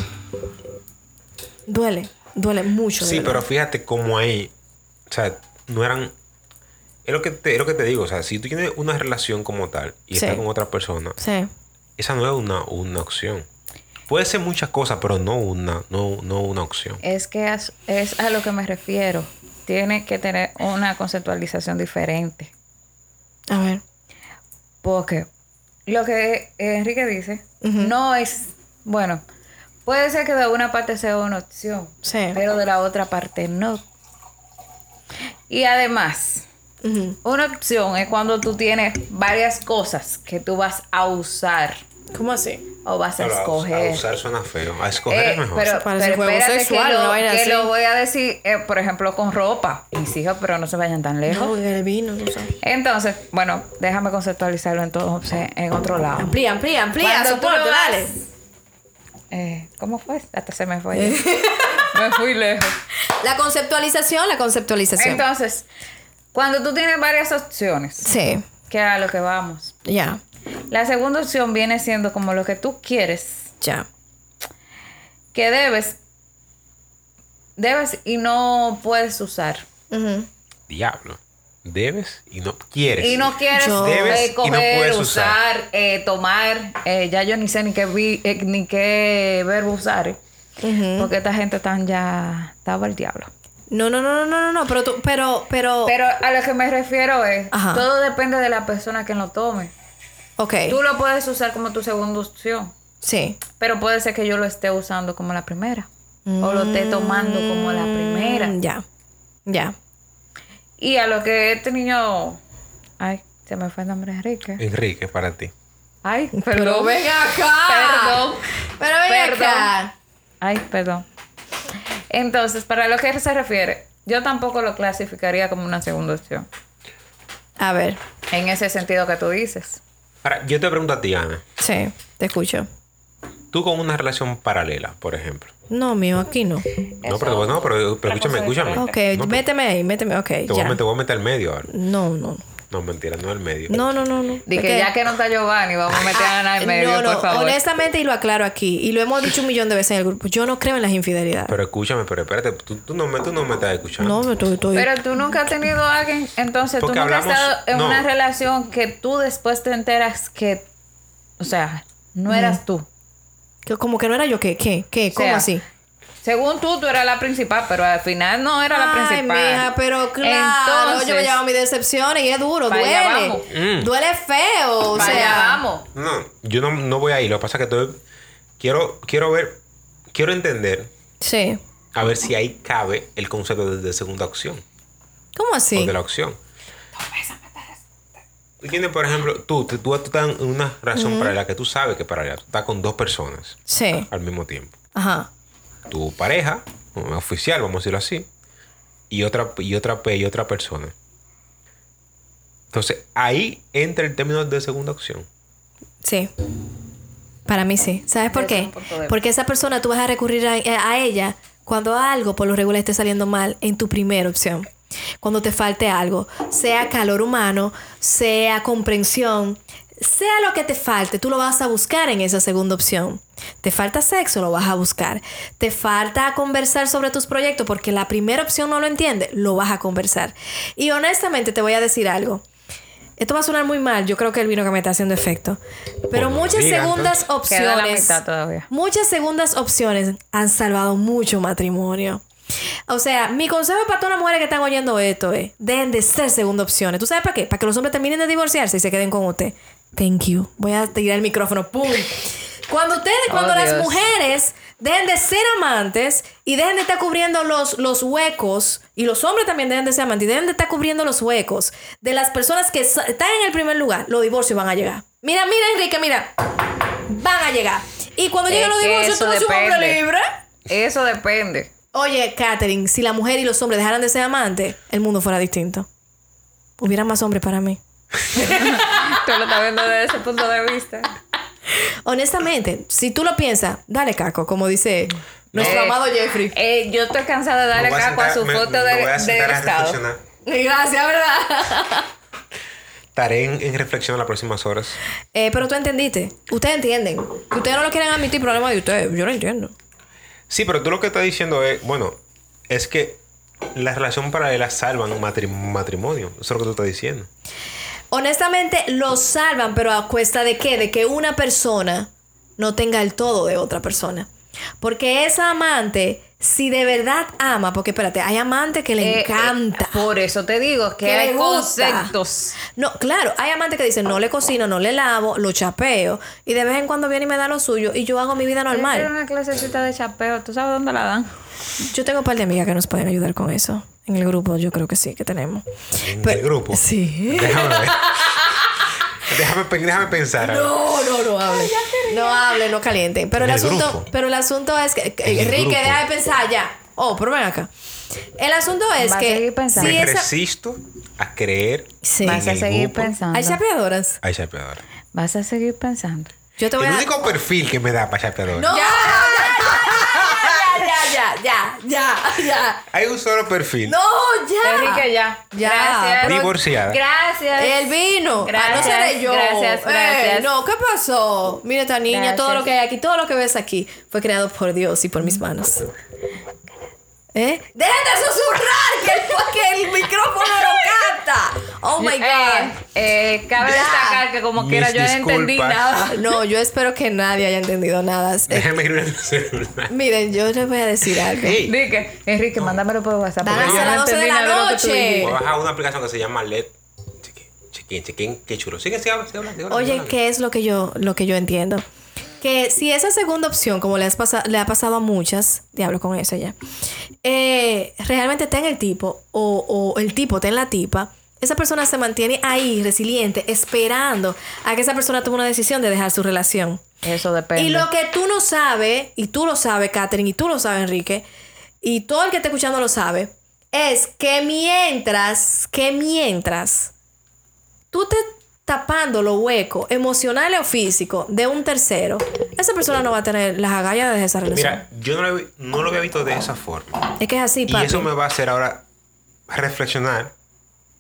Duele, duele mucho. Sí, pero fíjate cómo ahí, o sea, no eran... Es lo, que te, es lo que te digo, o sea, si tú tienes una relación como tal y Sí. estás con otra persona, Sí, esa no es una, una opción. Puede ser muchas cosas, pero no una, no, no una opción. Es que es, es a lo que me refiero. Tiene que tener una conceptualización diferente. A ver. Porque lo que Enrique dice no es, bueno, puede ser que de una parte sea una opción, Sí. pero de la otra parte no. Y además, una opción es cuando tú tienes varias cosas que tú vas a usar ¿Cómo así? o vas a Pero escoger. A usar suena feo. A escoger Eh, es mejor. pero, pero juego espérate sexual, que, lo, vaina que así. lo voy a decir, eh, por ejemplo, con ropa. Mis hijos, pero no se vayan tan lejos. No, el vino, no sé. Entonces, bueno, déjame conceptualizarlo entonces en otro lado. Amplía, amplía, amplía, Cuando tú soporte, dale. Eh, ¿Cómo fue? Hasta se me fue. me fui lejos. La conceptualización, la conceptualización. Entonces, cuando tú tienes varias opciones, sí, que a lo que vamos. ya, La segunda opción viene siendo como lo que tú quieres, ya. que debes, debes y no puedes usar. Diablo. Debes y no quieres. Y no quieres Yo- Debes eh, y no coger, puedes usar, usar. eh, tomar. eh, ya yo ni sé ni qué, vi- eh, ni qué verbo usar. eh, Porque esta gente están ya... Estaba el diablo. No, no, no, no, no, no, no, pero tú, pero, pero, Pero a lo que me refiero es... Ajá. Todo depende de la persona que lo tome. Ok, Tú lo puedes usar como tu segunda opción. sí. Pero puede ser que yo lo esté usando como la primera. O lo esté tomando como la primera. Mm, Ya, ya. Y a lo que este niño... Ay, se me fue el nombre Enrique. Enrique, para ti. Ay, perdón. Pero ven acá. Perdón. Pero ven Perdón. acá. Ay, perdón. Entonces, para lo que se refiere, yo tampoco lo clasificaría como una segunda opción. A ver, En ese sentido que tú dices. Ahora, yo te pregunto a ti, Ana. sí, te escucho. Tú con una relación paralela, por ejemplo. No, mío, aquí no. No, pero, no, pero, pero escúchame, escúchame. Ok, No, méteme ahí, méteme, ok, te, voy a ya. meter, te voy a meter al medio ahora. No, no. No, mentira, no al medio. No, no, no, no. Dije, ya que no está Giovanni, vamos a meter a Ana en medio, no, no, por favor. honestamente, y lo aclaro aquí, y lo hemos dicho un millón de veces en el grupo, yo no creo en las infidelidades. Pero escúchame, pero espérate, tú, tú no, me, tú no me estás escuchando. no, me estoy, estoy- Pero tú nunca has tenido a alguien, entonces Porque tú nunca hablamos- has estado en no. una relación que tú después te enteras que, o sea, no eras tú. que como que no era yo, ¿qué? ¿Qué? ¿Qué? O ¿Cómo sea, así? Según tú, tú eras la principal, pero al final no era la Ay, principal. mija, pero claro, Entonces, yo me llevo mis decepciones y es duro, para allá duele. vamos. Mm. Duele feo, o para sea. allá vamos. No, yo no, no voy ahí. Lo que pasa es que estoy- quiero, quiero ver, quiero entender, Sí. a ver si ahí cabe el concepto de, de segunda opción. ¿Cómo O así? de la opción. Tú tienes, por ejemplo, tú, tú, tú estás en una relación paralela que tú sabes que es paralela. Tú estás con dos personas Sí. al mismo tiempo. Ajá. Tu pareja, un oficial, vamos a decirlo así, y otra, y otra, y otra persona. Entonces, ahí entra el término de segunda opción. Sí. Para mí sí. ¿Sabes por qué? Porque esa persona tú vas a recurrir a, a ella cuando algo por lo regular esté saliendo mal en tu primera opción. Cuando te falte algo, sea calor humano, sea comprensión, sea lo que te falte, tú lo vas a buscar en esa segunda opción. Te falta sexo, lo vas a buscar. Te falta conversar sobre tus proyectos porque la primera opción no lo entiende, lo vas a conversar. Y honestamente te voy a decir algo. Esto va a sonar muy mal, yo creo que el vino que me está haciendo efecto. Pero muchas segundas opciones. Muchas segundas opciones han salvado mucho matrimonio. O sea, mi consejo para todas las mujeres que están oyendo esto es, dejen de ser segunda opciones. ¿Tú sabes para qué? Para que los hombres terminen de divorciarse y se queden con usted. Thank you. Voy a tirar el micrófono. ¡Pum! Cuando ustedes, cuando las Dios. mujeres dejen de ser amantes y dejen de estar cubriendo los, los huecos, y los hombres también deben de ser amantes y deben de estar cubriendo los huecos de las personas que están en el primer lugar, los divorcios van a llegar. Mira, mira, Enrique, mira. Van a llegar. Y cuando lleguen los divorcios, tú eres un hombre libre. Eso depende. Oye, Catherine, si la mujer y los hombres dejaran de ser amantes, el mundo fuera distinto. Hubiera más hombres para mí. Tú lo estás viendo desde ese punto de vista. Honestamente, si tú lo piensas, dale caco, como dice nuestro Eh, amado Jeffrey. Eh, yo estoy cansada de darle voy a caco a su sentar- me- foto me de, a sentar estado. Gracias, ¿verdad? Estaré en, en reflexión en las próximas horas. Eh, pero tú entendiste. Ustedes entienden. Que ustedes no lo quieren admitir, problema de ustedes. Yo lo entiendo. Sí, pero tú lo que estás diciendo es, bueno, es que la relación paralela salvan un matri- matrimonio. Eso es lo que tú estás diciendo. Honestamente, lo salvan, pero a cuesta de qué? De que una persona no tenga el todo de otra persona. Porque esa amante, si de verdad ama, porque espérate, hay amantes que le Eh, eh, encanta. por eso te digo que, que hay conceptos. No, claro, hay amantes que dicen, no le cocino, no le lavo, lo chapeo. Y de vez en cuando viene y me da lo suyo y yo hago mi vida normal. una clasecita de chapeo. ¿Tú sabes dónde la dan? Yo tengo un par de amigas que nos pueden ayudar con eso. En el grupo, yo creo que sí, que tenemos. En Pero- el grupo. Sí. Déjame ver. déjame, déjame pensar. No, no, no hable. No hable, no calienten. Pero el, asunto, grupo. pero el asunto es que, Enrique, deja de pensar ya. Oh, pero ven acá. El asunto es Va a que seguir pensando. si Me esa resisto a creer. sí. Vas a el seguir grupo. pensando. hay chapeadoras. Ay, chapeadora. Vas a seguir pensando. Yo te voy El a único perfil que me da para chapeadora. No, ya, ya, ya, ya, ya. Hay un solo perfil. No, ya. Enrique, ya. Ya, Gracias. Divorciada. Gracias. Él vino. Ah, no Gracias, seré yo. gracias, Eh, gracias. no, ¿qué pasó? Mira esta niña, Gracias. todo lo que hay aquí, todo lo que ves aquí fue creado por Dios y por mis manos. ¿Eh? ¡Dejen de susurrar! Que el, que el micrófono lo canta. ¡Oh my Eh, God! eh, cabe Ya. destacar que como Mis quiera yo no entendí nada. No, yo espero que nadie haya entendido nada. Eh, Déjame en el celular. miren, yo les voy a decir algo. Hey, Dije, Enrique, mándamelo por WhatsApp. Van a ser no las 12 de la noche. voy a bajar una aplicación que se llama LED. Chequen, chequen, qué chulo. Sigue, sigue, sigue, sigue, sigue, Oye, sigue. ¿qué es lo que yo, lo que yo entiendo? Que si esa segunda opción, como le, has le ha pasado a muchas, diablo con eso ya, eh, realmente está en el tipo, o, o el tipo está en la tipa, esa persona se mantiene ahí, resiliente, esperando a que esa persona tome una decisión de dejar su relación. Eso depende. Y lo que tú no sabes, y tú lo sabes, Catherine, y tú lo sabes, Enrique, y todo el que está escuchando lo sabe, es que mientras, que mientras tú te tapando los huecos emocionales o físicos de un tercero, esa persona no va a tener las agallas de esa relación. Mira, yo no lo, he- no lo había visto de esa forma. es que es así, Y papi. eso me va a hacer ahora reflexionar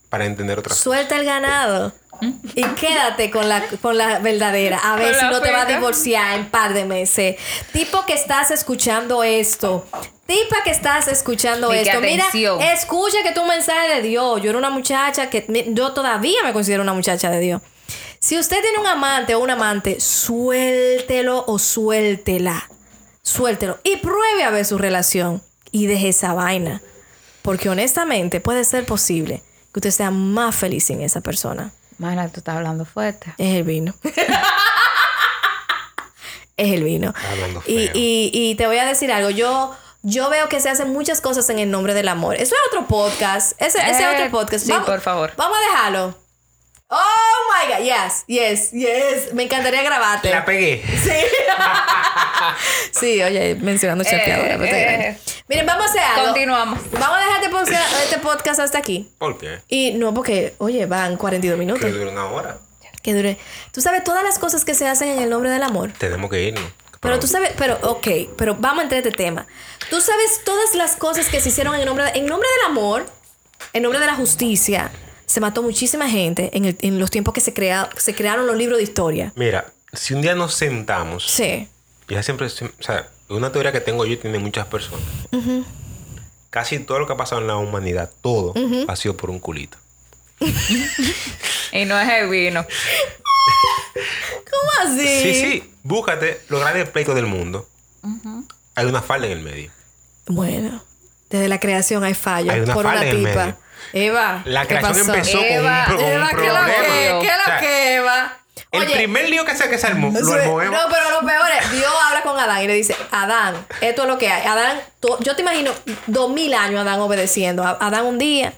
para entender cosas. Suelta el ganado. Y quédate con la, con la verdadera. A ver si no te va a divorciar en par de meses. Tipo que estás escuchando esto. Tipa que estás escuchando esto. Mira, escucha que tu mensaje de Dios. Yo era una muchacha que yo todavía me considero una muchacha de Dios. Si usted tiene un amante o un amante, suéltelo o suéltela. Suéltelo. Y pruebe a ver su relación. Y deje esa vaina. Porque honestamente puede ser posible que usted sea más feliz sin esa persona. Mana, tú estás hablando fuerte. Es el vino. es el vino. hablando Y, y, y te voy a decir algo. Yo, yo veo que se hacen muchas cosas en el nombre del amor. Eso es otro podcast. Ese, ese es Eh, otro podcast. sí, por favor. Vamos a dejarlo. Oh my God. Yes, yes, yes. Me encantaría grabarte. La pegué. Sí. sí, oye, mencionando está eh. grande. Miren, vamos a hacer algo. Continuamos. Vamos a dejar este podcast, hasta aquí. ¿Por qué? Y no, porque, oye, van 42 Que minutos. dura una hora. Que dure. Tú sabes todas las cosas que se hacen en el nombre del amor. Tenemos que irnos. Pero tú sabes, pero, ok, pero vamos a entrar en este tema. Tú sabes todas las cosas que se hicieron en nombre, de- en nombre del amor, en nombre de la justicia. Se mató muchísima gente en, el- en los tiempos que se, crea, se crearon los libros de historia. Mira, si un día nos sentamos, Sí. ya siempre, o sea, una teoría que tengo yo y tiene muchas personas. Casi todo lo que ha pasado en la humanidad, todo, ha sido por un culito. Y no es el vino. ¿Cómo así? Sí, sí, búscate los grandes pleitos del mundo. Hay una falda en el medio. Bueno. Desde la creación hay fallos Hay una por falla una en el medio. Eva, La ¿qué creación pasó? empezó con un, Eva, pro- un Eva, ¿qué problema. lo que? ¿Qué O lo sea, que, Eva? El Oye, primer lío que se, que se armó, lo armó Eva. No, pero lo peor es, Dios habla con Adán y le dice, Adán, esto es lo que hay. Adán, tú- yo te imagino dos mil años Adán obedeciendo. Adán un día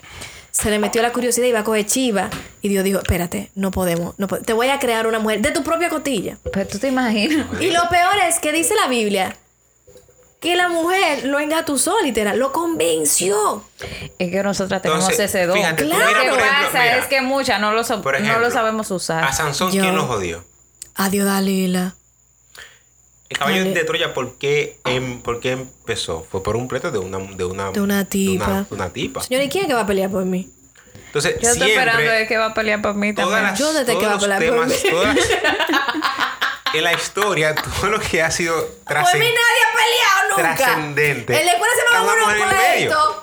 se le metió la curiosidad y iba a coger chiva. Y Dios dijo, espérate, no podemos, no po- que la mujer lo engatusó, literal, lo convenció. Es que nosotras tenemos Entonces, ese don. fíjate, Lo mira, que por ejemplo, pasa mira. es que muchas no lo, so- no lo sabemos usar. A Sansón, Yo- ¿quién lo jodió? Adiós, Dalila. El caballo Ale- de Troya, ¿por qué, em- por qué empezó? Fue por un pleito de una, de una, De una tipa. De una, de una tipa. Señor, ¿y quién es que va a pelear por mí? Entonces, Yo estoy esperando de que va a pelear por mí todas también. las, Yo desde que va a pelear por mí. todas las- en la historia, todo lo que ha sido trascendente. nadie ha peleado nunca. Trascendente. En la escuela se me va medio. pleitos.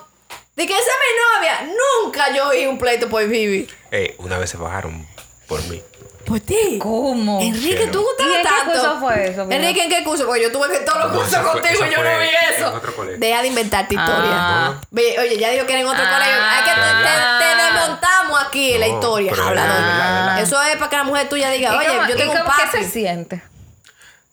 De que esa es mi novia. Nunca yo oí un pleito por Vivi. Eh, una vez se bajaron por mí. Por ti. ¿Cómo? Enrique, tú no. gustabas ¿Y en qué tanto. curso fue eso, mira? Enrique, ¿en qué curso? Porque yo estuve en todos los No, cursos contigo y yo no vi en eso. otro colegio. Deja de inventarte historia. Ah. Oye, ya digo que era en otro Ah. colegio. Hay que te, te- te desmontamos aquí en la No, historia. es hablador. es. Eso es para que la mujer tuya diga, ¿Y oye, cómo- yo y tengo un cómo- ¿Qué se siente?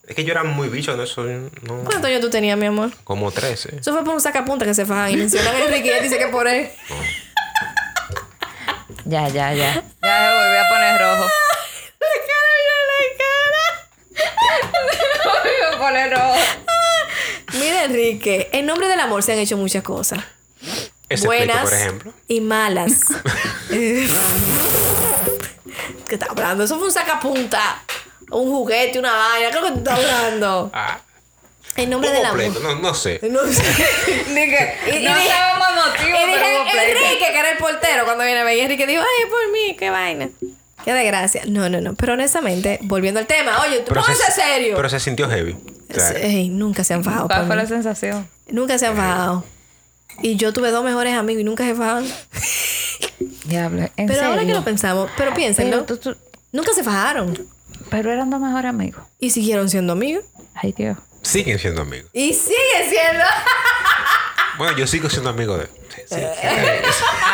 Es que yo era muy bicho en eso. No, ¿Cuántos años tú tenías, mi amor? como 13. Eso fue por un sacapunta que se fajan y mencionan a Enrique y él dice que por él. Ya, ya, ya. Ya se volvió a poner rojo. Rojo. Mira, Enrique, en nombre del amor se han hecho muchas cosas. Ese Buenas pleito, por ejemplo. y malas. ¿Qué estás hablando? Eso fue un sacapunta. Un juguete, una vaina. ¿Qué es lo que tú estás hablando? Ah, En nombre del amor. pleito, no, no sé. No sé. Dije, Y- y no dije- sabemos motivo, Y dije. Enrique, que era el portero cuando viene a ver. Y Enrique dijo, ay, por mí, qué vaina. Qué desgracia. No, no, no. Pero honestamente, volviendo al tema, oye, tú póngase serio. pero se sintió heavy. Ey, nunca se han fajado. ¿Cuál fue mí. la sensación? Nunca se han fajado. Y yo tuve dos mejores amigos y nunca se fajaron. Diablo, ¿en Pero serio? ahora que lo pensamos, pero piénsenlo. Pero, tú- tú- Nunca se fajaron. pero eran dos mejores amigos. Y siguieron siendo amigos. Ay, Dios. siguen siendo amigos. Y sigue siendo. Bueno, yo sigo siendo amigo de. Sí, sí, sí.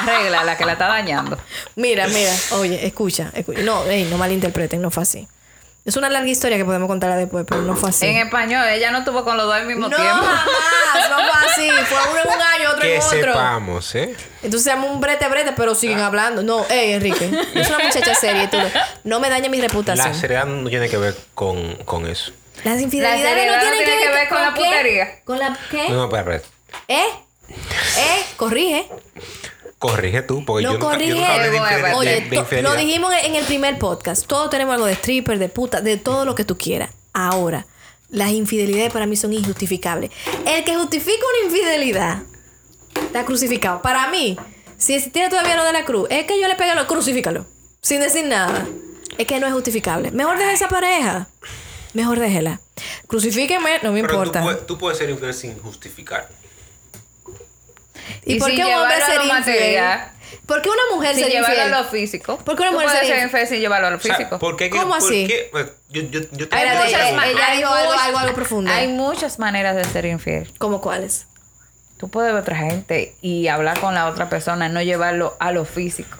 Arregla la que la está dañando. Mira, mira. Oye, escucha. escucha. No, ey, no malinterpreten, no fue así. Es una larga historia que podemos contarla después, pero no fue así. En español, ella no tuvo con los dos al mismo no, tiempo. jamás. No fue así. Fue uno en un año, otro que en otro. sepamos, ¿eh? Entonces se llama un brete brete, pero siguen Ah. hablando. No, ey, Enrique. Es una muchacha seria. y tú no me dañe mi reputación. La seriedad no tiene que ver con, con eso. Las La infidelidades seriedad no tienen que, ver con la qué? putería. ¿Con la qué? No, no, espera, espera. ¿Eh? ¿Eh? Corrige. Corrige tú, porque yo, nunca, yo corrige. nunca hablé de, Oye, de to- infidelidad. lo dijimos en el primer podcast. Todos tenemos algo de stripper, de puta, de todo lo que tú quieras. Ahora, las infidelidades para mí son injustificables. El que justifica una infidelidad está crucificado. Para mí, si tiene todavía lo de la cruz, es que yo le pegue lo, crucifícalo. Sin decir nada. Es que no es justificable. Mejor deje esa pareja. Mejor déjela. Crucifíqueme, no me Pero importa. Tú, puedes, tú puedes ser infiel sin justificar. ¿Y, Y por sin qué un hombre llevarlo a sería lo infiel? material. ¿Por qué una mujer Sin sería llevarlo infiel? a lo físico. ¿Por qué una mujer sería ser infiel? infiel sin llevarlo a lo O sea, físico. ¿por qué? ¿Cómo por así? qué? Yo, yo, yo te Hay Espérate, muchas ma- ella hay dijo algo, muchas- algo, algo profundo. Hay muchas maneras de ser infiel. ¿Cómo cuáles? Tú puedes ver a otra gente y hablar con la otra persona, no llevarlo a lo físico.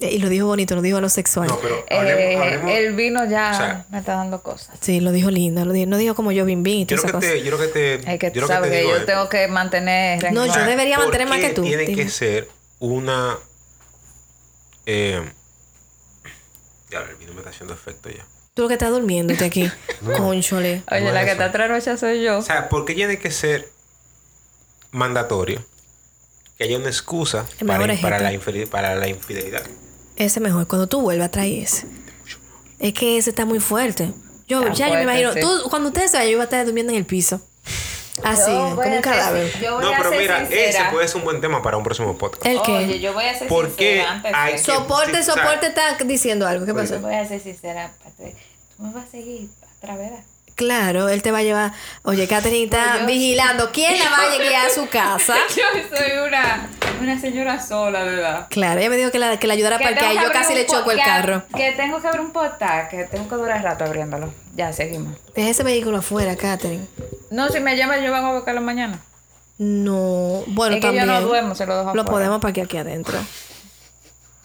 Y lo dijo bonito, lo dijo a lo sexual. No, pero Eh, hablemos, el vino ya o sea, me está dando cosas. Sí, lo dijo lindo, lo dijo, no dijo como yo bim bim y Yo todas esas creo que cosas. te, yo creo que te, Es que yo tú te que digo yo tengo que mantener... No, yo sea, debería ¿por mantener más que tú? Tiene Dime. que ser una. Eh, ya, el vino me está haciendo efecto ya. Tú lo que estás durmiéndote aquí. Conchole. Oye, No la es que eso. está trasnocha soy yo. O sea, ¿por qué tiene que ser mandatorio que haya una excusa para, para, la infidel- para la infidelidad? Ese mejor. Cuando tú vuelvas, trae ese. Es que ese está muy fuerte. Yo, Está ya yo me imagino. sí. Tú, cuando ustedes se vayan, yo iba a estar durmiendo en el piso. Así, como a un cadáver. No, a pero mira, sincera. ese puede ser un buen tema para un próximo podcast. ¿El qué? Oye, yo voy a ser ¿Por qué sincera antes hay que- soporte, soporte está diciendo algo. ¿Qué pasó? Yo voy a ser sincera. Tú me vas a seguir otra vez. Claro, él te va a llevar. Oye, Yo- vigilando. ¿Quién la va a llegar a su casa? Yo soy una, una señora sola, verdad. Claro, ella me dijo que la, que la ayudara a Que parquear y yo casi le choco el carro. Que tengo que abrir un portal, que tengo que durar rato abriéndolo. Ya, seguimos. Deja ese vehículo afuera, Catherine. No, si me llama, yo vengo a buscarlo mañana. No, bueno, Es que también. yo no duermo, se lo dejo Lo afuera. podemos aquí, aquí adentro.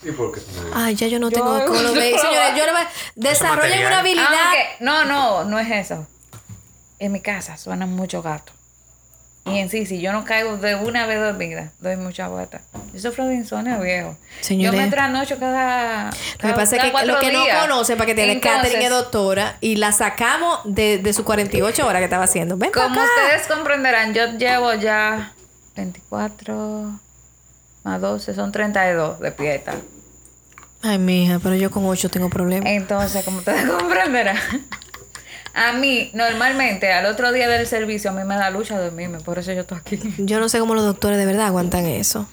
¿Y por qué? Ay, ya yo no Yo- tengo color. Ve, Señores, yo no me... Desarrollen una habilidad. Aunque, no, no, no es eso. En mi casa suenan muchos gatos. Y en sí, si yo no caigo de una vez dormida, doy mucha vuelta. Yo sufro de insomnio viejo. Señores. Yo me trasnocho cada. Lo que pasa es que lo que no conocen, para que tiene Katherine es doctora y la sacamos de, de sus 48 horas que estaba haciendo. Ven Como acá. ustedes comprenderán, yo llevo ya 24 más 12, son 32 de pieta. Ay, mija, pero yo con 8 tengo problemas. Entonces, como ustedes comprenderán, a mí, normalmente, al otro día del servicio, a mí me da lucha dormirme, por eso yo estoy aquí. Yo no sé cómo los doctores de verdad aguantan eso.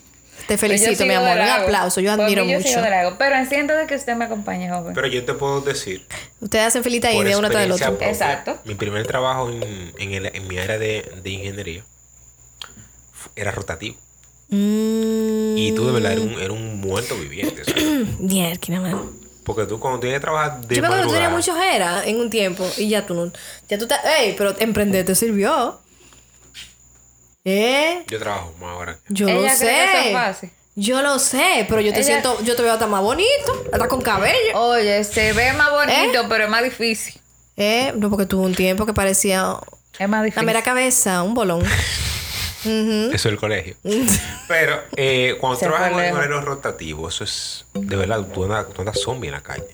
Te felicito, Pues yo mi amor. de Un aplauso. Yo admiro yo mucho. sigo de Pero entiendo de que usted me acompañe, joven. Pero yo te puedo decir, Ustedes hacen filita por india uno tras del otro. propia, Exacto. Mi primer trabajo en, en, el- en mi área de, de ingeniería era rotativo. Mm, Y tú de verdad eres un, eres un muerto viviente. mierda, mano. Porque tú cuando tienes que trabajar de Yo me acuerdo que tú tenías madrugada, mucho era en un tiempo y ya tú no. Ya tú estás. ¡Ey! Pero emprender te sirvió. ¿Eh? yo trabajo más ahora. Yo Ella lo cree que eso es sé. fácil. Yo lo sé, pero yo te Ella- siento. Yo te veo hasta más bonito. Hasta con cabello. Oye, se ve más bonito, pero es más difícil. ¿Eh? No, porque tuvo un tiempo que parecía Es más la difícil. mera cabeza, un bolón. Ujú. Eso es el colegio. Pero eh, cuando Se trabajas fue en lejos. horario rotativo, eso es de verdad, tú andas, tú andas zombie en la calle.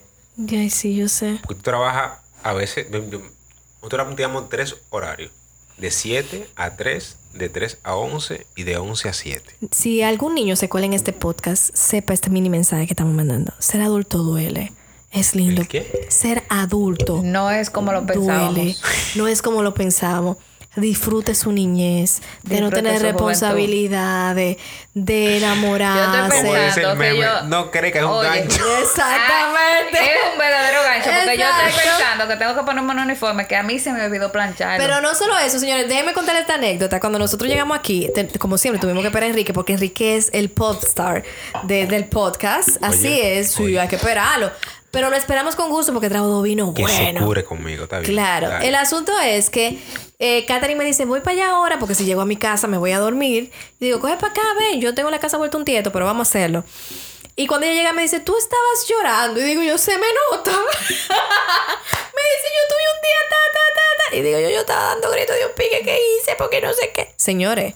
Ay, sí, yo sé. Porque tú trabajas a veces, nosotros teníamos tres horarios: de 7 a 3, de 3 a 11 y de 11 a 7. Si algún niño se cuela en este podcast, sepa este mini mensaje que estamos mandando. Ser adulto duele. Es lindo. ¿El qué? Ser adulto No es como lo pensábamos. duele. No es como lo pensábamos. Disfrute su niñez, de no tener responsabilidades, de enamorarse. Yo estoy Como dice el Pensando que meme, yo- no cree que es un Oye, gancho. Exactamente. Ah, es un verdadero gancho, porque yo estoy pensando que tengo que ponerme un uniforme que a mí se me olvidó plancharlo. Pero no solo eso, señores, déjenme contar esta anécdota. Cuando nosotros llegamos aquí, te- como siempre, tuvimos que esperar a Enrique, porque Enrique es el popstar de- del podcast. Así Oye, es, sí, oye. hay que esperarlo. Pero lo esperamos con gusto porque trajo dos vinos Que se cure conmigo, está bien. Claro. Dale. El asunto es que eh, Katherine me dice, voy para allá ahora porque si llego a mi casa me voy a dormir. Y digo, coge para acá, ven, yo tengo la casa vuelta un tieto, pero vamos a hacerlo. Y cuando ella llega me dice, tú estabas llorando. Y digo, yo se me nota. me dice, yo tuve un día ta, ta, ta, ta. Y digo, yo, yo estaba dando gritos de un pique que hice porque no sé qué. Señores,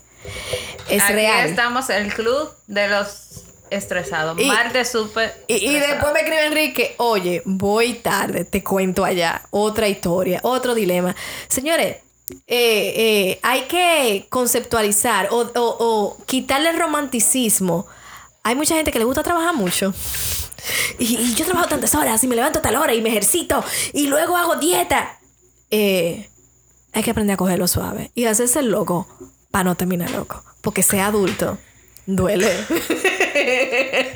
es Aquí real. estamos el club de los estresados. Y- Martes súper. Y, y después me escribe Enrique, oye, voy tarde, te cuento allá. Otra historia, otro dilema. Señores, eh, eh, hay que conceptualizar o, o- o quitarle el romanticismo. Hay mucha gente que le gusta trabajar mucho. Y, y yo trabajo tantas horas y me levanto a tal hora y me ejercito y luego hago dieta. Eh, hay que aprender a cogerlo suave y hacerse el loco para no terminar loco. Porque ser adulto duele.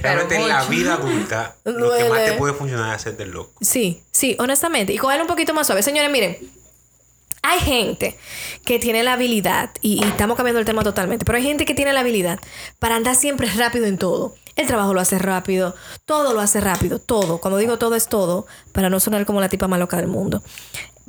Realmente en la vida adulta, lo que más Duele. te puede funcionar es hacerte el loco. Sí, sí, honestamente. Y cogerlo un poquito más suave. Señores, miren. Hay gente que tiene la habilidad, y, y estamos cambiando el tema totalmente, pero hay gente que tiene la habilidad para andar siempre rápido en todo. El trabajo lo hace rápido, todo lo hace rápido, todo. Cuando digo todo es todo, para no sonar como la tipa más loca del mundo.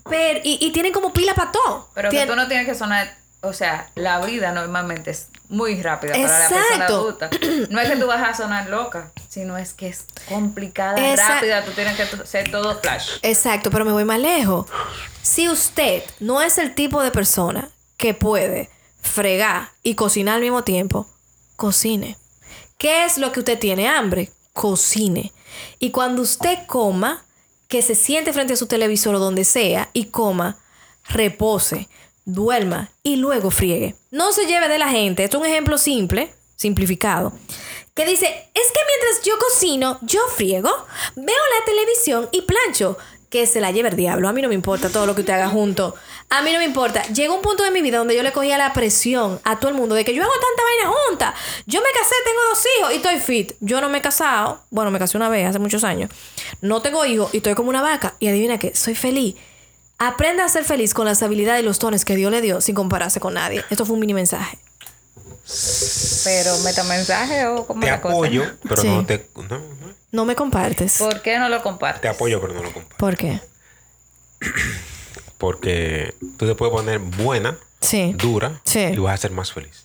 Pero, y, y tienen como pila para todo. Pero que tú no tienes que sonar. O sea, la vida normalmente es muy rápida para la Exacto. persona adulta. No es que tú vas a sonar loca, sino es que es complicada, Esa- rápida. Tú tienes que ser todo flash. Exacto, pero me voy más lejos. Si usted no es el tipo de persona que puede fregar y cocinar al mismo tiempo, cocine. ¿Qué es lo que usted tiene hambre? Cocine. Y cuando usted coma, que se siente frente a su televisor o donde sea y coma, repose, duerma y luego friegue. No se lleve de la gente. Esto es un ejemplo simple, simplificado, que dice, es que mientras yo cocino, yo friego, veo la televisión y plancho. Que se la lleve el diablo. A mí no me importa todo lo que usted haga junto. A mí no me importa. Llegó un punto de mi vida donde yo le cogía la presión a todo el mundo de que yo hago tanta vaina junta. Yo me casé, tengo dos hijos y estoy fit. Yo no me he casado. Bueno, me casé una vez hace muchos años. No tengo hijos y estoy como una vaca. Y adivina qué, soy feliz. Aprenda a ser feliz con las habilidades y los dones que Dios le dio sin compararse con nadie. Esto fue un mini mensaje. Pero metamensaje o como Te la cosa. apoyo, pero Sí. no te. No, no. No me compartes. ¿Por qué no lo compartes? Te apoyo, pero no lo comparto. ¿Por qué? Porque tú te puedes poner buena, Sí. dura, Sí. y vas a ser más feliz.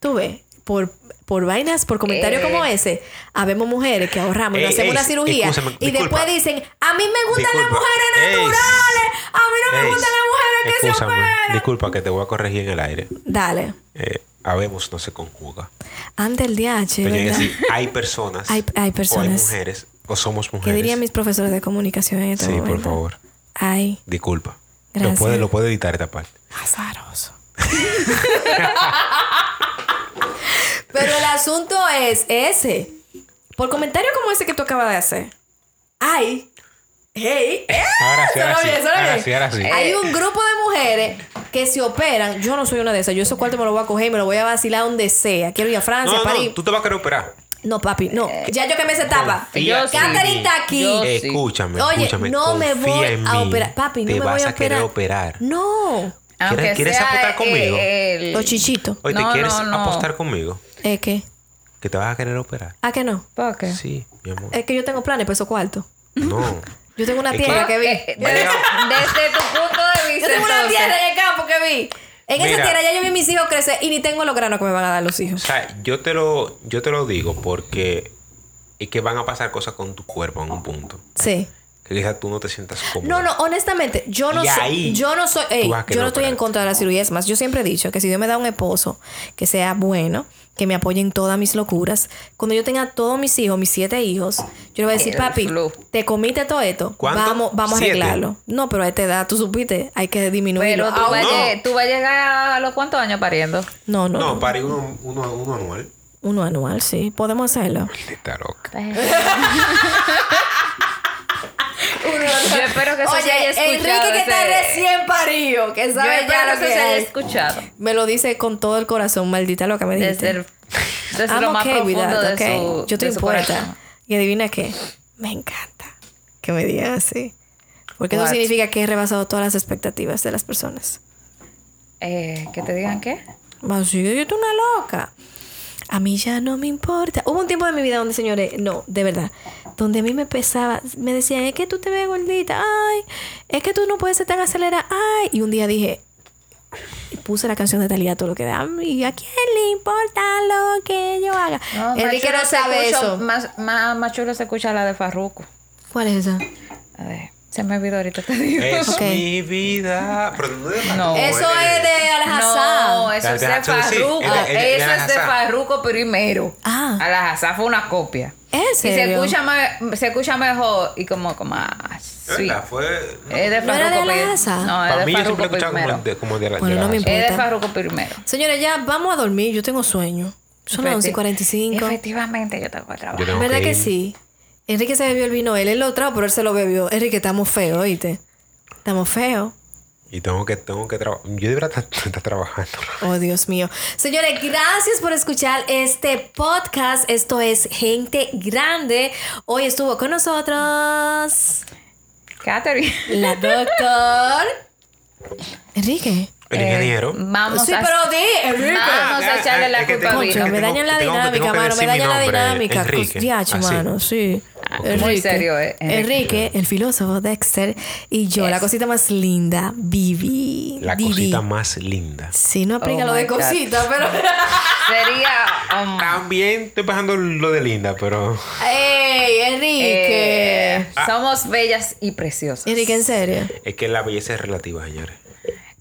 Tú ves, por, por vainas, por comentarios Eh. como ese, habemos mujeres que ahorramos y Ey, nos hacemos ey, una cirugía y disculpa. después dicen, a mí me gustan las Disculpa. mujeres Ey. naturales, a mí no me gustan las mujeres que se operan. disculpa que te voy a corregir en el aire. Dale, Eh, habemos no se conjuga. ante el DH, hay personas, Hay- hay o hay personas. mujeres, o somos ¿Qué mujeres. dirían mis profesores de comunicación en este Sí, momento? por favor. Ay, Disculpa. Gracias. Lo puede, lo puede editar esta parte. azaroso. Pero el asunto es ese. Por comentario como ese que tú acabas de hacer. Ay. Hey. Ahora sí, ahora Eso sí. lo oye, eso lo Ahora oye. sí, ahora sí. Hay un grupo de mujeres que se operan. Yo no soy una de esas. Yo esos cuartos me los voy a coger y me los voy a vacilar donde sea. Quiero ir a Francia, No, París. no, tú te vas a querer operar. No, papi, no. Ya yo que me Yo sí. Catherine está aquí. Escúchame, Oye, escúchame. no me voy a mí. operar. Papi, no te me vas voy a a querer operar. No. ¿Quieres sea apostar conmigo? el- Los chichitos. Oye, ¿te No, quieres no, no. apostar conmigo? ¿Es que? Que te vas a querer operar. ¿A que no? ¿Por qué? Sí, mi amor. Es que yo tengo planes para esos cuartos. No. Yo tengo una que- tierra que vi. Desde, desde tu punto de vista, Yo tengo una tierra en el campo que vi. En esa tierra ya yo vi mis hijos crecer y ni tengo los granos que me van a dar los O hijos. sea, yo te lo, yo te lo digo porque es que van a pasar cosas con tu cuerpo en un punto. Sí. Que quizás tú no te sientas cómodo. No, no, honestamente, yo no soy, yo no soy, ey, yo no estoy en contra de la cirugía. Es más, yo siempre he dicho que si Dios me da un esposo que sea bueno, que me apoye en todas mis locuras, cuando yo tenga todos mis hijos, mis siete hijos, yo le voy a decir, El papi, te comiste todo esto, ¿Cuánto? vamos, vamos a arreglarlo. No, pero a esta edad, tú supiste, hay que disminuirlo. Pero tú, vas, no. tú vas a llegar a los cuántos años pariendo. no, no, No, no. para uno, uno, uno anual. Uno anual, sí, podemos hacerlo. Está loca. Yo espero que eso se haya escuchado. Enrique que está ese- recién parido, que sabe ya lo que se haya es. escuchado. Me lo dice con todo el corazón, maldita lo que me dijiste. Desde, el, desde lo más okay profundo that, de okay? su Yo importa. corazón. Y adivina qué. Me encanta que me digan así. Porque eso significa que he rebasado todas las expectativas de las personas. Eh, ¿Que te digan qué? Así yo estoy una loca. A mí ya no me importa. Hubo un tiempo de mi vida donde, señores, no, de verdad, donde a mí me pesaba, me decían, es que tú te ves gordita, ay, es que tú no puedes ser tan acelerada, ay. Y un día dije, y puse la canción de Talía todo lo que da, y a quién le importa lo que yo haga. No, Enrique no sabe eso. Más, más, más chulo se escucha la de Farruko. ¿Cuál es esa? A ver, se me olvidó ahorita, te digo. Es mi vida. Pero no es No. Eso es de Alhazá. No, eso es de sí, Farruko. es de- es de- Eso es de. Farruko primero. Ah. Alhazá fue una copia. ¿En Y se serio? escucha, me- se escucha mejor y como, como sweet. ¿Verdad? Fue. Es de ¿No era de Farruko? No, es Para de mí yo siempre he Farruko escuchado como primero. de, como de. Bueno, de no me importa. Es de Farruko primero. Señores, ya vamos a dormir. Yo tengo sueño. Son las 11 y 45. Efectivamente, yo tengo que trabajar. ¿Verdad que ir. sí? Enrique se bebió el vino. Él lo trajo, pero él se lo bebió. Enrique, estamos feos, ¿oíste? Estamos feos. Y tengo que, tengo que trabajar. Yo debería estar, estar trabajando. Oh, Dios mío. Señores, gracias por escuchar este podcast. Esto es Gente Grande. Hoy estuvo con nosotros Catherine. la doctor Enrique. El Eh, ingeniero. Vamos sí, a... pero di, Enrique. Vamos a Ah, echarle ah, la culpa a me dañan la dinámica, mano. Me dañan la dinámica. Enrique. Diacho, Así. mano. Sí. Muy serio, eh, Enrique. Enrique, el filósofo Dexter. Y yo, la cosita más linda, Vivi. La cosita más linda. Sí, no aplica Oh lo de God. cosita, pero. Sería... um, También estoy pasando lo de linda, pero. ¡Ey, Enrique! eh, somos bellas y preciosas. Enrique, en serio. Es que la belleza es relativa, señores.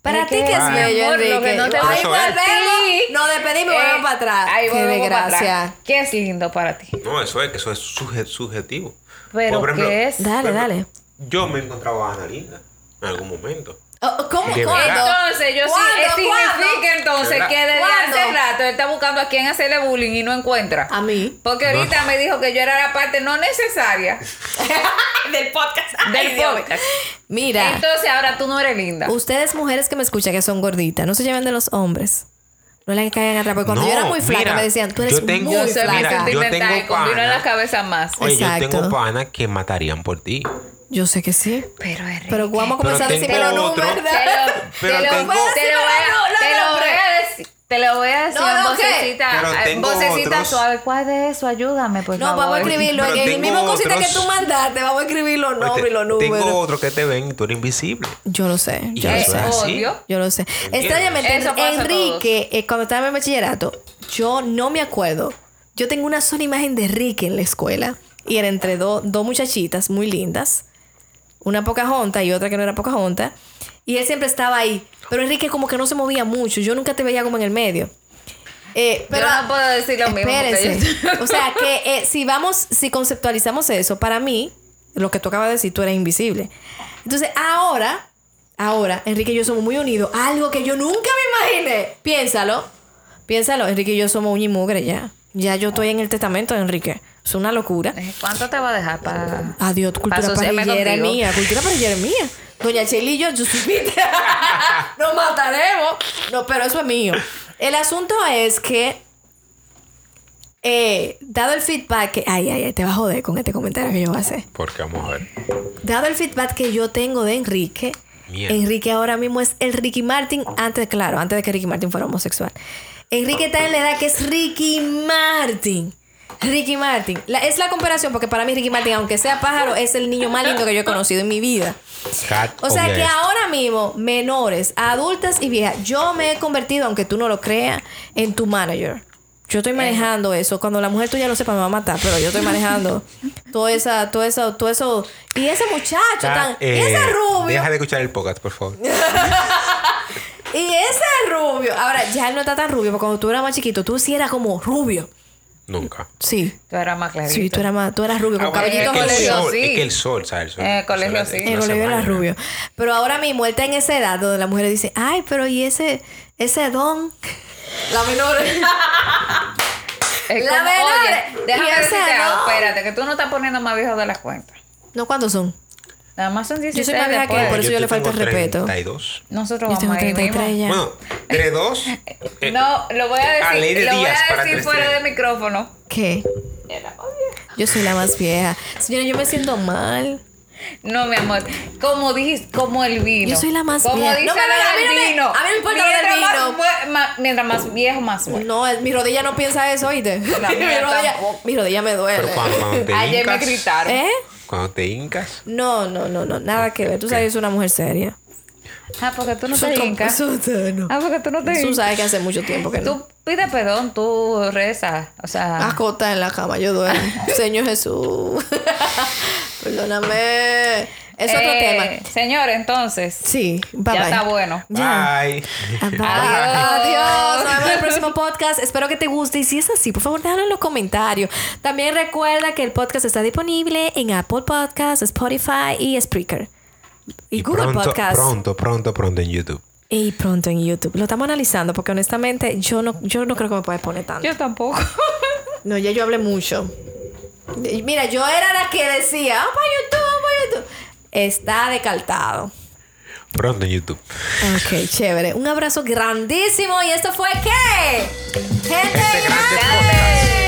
Para ti, que es bello, amor, lo Enrique. que no te Ahí volvemos. Nos despedimos y Eh, volvemos para atrás. ahí Qué desgracia. ¿Qué es lindo para ti? No, eso es que eso es suje- subjetivo. Pero Por ejemplo, ¿qué es? Dale, ejemplo, dale. Yo me encontraba a Ana Linda en algún momento. Oh, ¿Cómo? De ¿Cuándo? verdad. Entonces, yo sí, ¿Cuándo? significa entonces que desde ¿Cuándo? hace rato él está buscando a quién hacerle bullying y no encuentra. A mí. Porque ahorita me dijo que yo era la parte no necesaria Del podcast. del podcast. Mira. Entonces ahora tú no eres linda. Ustedes, mujeres que me escuchan que son gorditas, no se lleven de los hombres. No le caigan atrás. Porque cuando No, yo era muy flaca, mira, me decían, tú eres yo tengo- muy Yo muy Mira, flaca. yo tengo y con vino en la pana. cabeza más. Oye, Exacto. yo tengo panas que matarían por ti. Yo sé que sí. Pero Enrique, Pero vamos a comenzar a Pero tengo otro. números. te lo, Pero te lo- tengo- te lo voy a- decir. Te lo voy a decir No, en no, vocecita, Pero en tengo vocecita otros. suave. ¿Cuál de eso? Ayúdame, por No, favor. vamos a escribirlo. Pero En el tengo mismo cosita que otros. tú mandaste, vamos a escribir los nombres y los Tengo números. otro que te ven y tú eres invisible. Yo lo sé, Y yo lo sé. Obvio. Yo lo sé. Extrañamente, Enrique, eh, cuando estaba en el bachillerato, yo no me acuerdo. Yo tengo una sola imagen de Enrique en la escuela. Y era entre do- dos muchachitas muy lindas. Una Pocahontas y otra que no era Pocahontas. Y él siempre estaba ahí. Pero Enrique como que no se movía mucho. Yo nunca te veía como en el medio. Eh, pero no puedo decir lo mismo espérense. yo- O sea que eh, si vamos, si conceptualizamos eso, para mí, lo que tú acabas de decir, tú eres invisible. Entonces, ahora, ahora, Enrique y yo somos muy unidos. Algo que yo nunca me imaginé. Piénsalo. Piénsalo. Enrique y yo somos uña y mugre ya. Ya yo estoy en el testamento de Enrique. Es una locura. ¿Cuánto te va a dejar para...? Adiós, cultura asociarme parrillera contigo? mía. Cultura parrillera mía. Doña Cheli y yo, yo. Nos mataremos. No, pero eso es mío. El asunto es que, eh, dado el feedback que. Ay, ay, ay, te vas a joder con este comentario que yo voy a hacer. Porque vamos a ver. Dado el feedback que yo tengo de Enrique, Mierda. Enrique ahora mismo es el Ricky Martin, antes, claro, antes de que Ricky Martin fuera homosexual. Enrique está en la edad que es Ricky Martin. Ricky Martin. La- es la comparación, porque para mí Ricky Martin, aunque sea pájaro, es el niño más lindo que yo he conocido en mi vida. Cat, O sea que ahora mismo, menores, adultas y viejas, yo me he convertido, aunque tú no lo creas, en tu manager. Yo estoy manejando eso. Cuando la mujer tuya lo sepa, me va a matar, pero yo estoy manejando todo esa, todo eso, todo eso. Y ese muchacho Cat, tan. y eh, ese rubio. Deja de escuchar el podcast, por favor. Y ese rubio. Ahora, ya él no está tan rubio, porque cuando tú eras más chiquito, tú sí eras como rubio. Nunca. Sí. Tú eras más clarito. Sí, tú eras más, tú eras rubio, con Ah, bueno, cabellitos es que el colegio, rubios. sol, sí. es que el sol, ¿sabes? El sol. En el colegio, el sol sí. El Olivia era rubio. Pero ahora mismo él está en esa edad donde las mujeres dicen, ay, pero y ese, ese don. La menor. Es La como, menor. oye, déjame decirte espérate, que tú no estás poniendo más viejo de la cuenta. no, ¿cuántos son? Nada más son 16 Yo soy más vieja que él, por eso yo le falta el respeto. 32. Nosotros Yo vamos ahí 33 mismo. ya. Bueno, 32. eh, No, lo voy a decir, A ley de lo voy a decir fuera de micrófono. ¿Qué? Yo soy la más vieja. Señora, yo me siento mal. No, mi amor, como dijiste, como el vino. Yo soy la más como vieja. dice No, la a del vino. a mí no me importa lo del Mientras más vino. ma- mientras más viejo, más bueno. No, mi rodilla no piensa eso, oíste. mi, rodilla, tampoco. mi rodilla me duele. pero cuando, cuando te Ayer me gritaron. ¿Eh? Cuando te hincas. No, no, no, no, nada que ver. Tú sabes que soy una mujer seria. Ah, porque tú no te hincas. no. Ah, porque tú no te Tú hincas. sabes que hace mucho tiempo que no. Tú pide perdón, tú rezas. O sea, Acota en la cama, yo duermo. Señor Jesús. Perdóname. Es otro eh, tema. Señor, entonces. Sí, bye ya bye. está bueno. Ya. Bye. Adiós. Adiós. Adiós. Nos vemos en el próximo podcast. Espero que te guste. Y si es así, por favor, déjalo en los comentarios. También recuerda que el podcast está disponible en Apple Podcasts, Spotify y Spreaker. Y, Google pronto, Podcasts. Pronto, pronto, pronto en YouTube. Y pronto en YouTube. Lo estamos analizando porque honestamente yo no, yo no creo que me pueda poner tanto. Yo tampoco. No, ya yo hablé mucho. Mira, yo era la que decía, vamos para YouTube, vamos para YouTube. Está decaltado. Pronto en YouTube. Ok, chévere. Un abrazo grandísimo. ¿Y esto fue qué? Gente Este grande.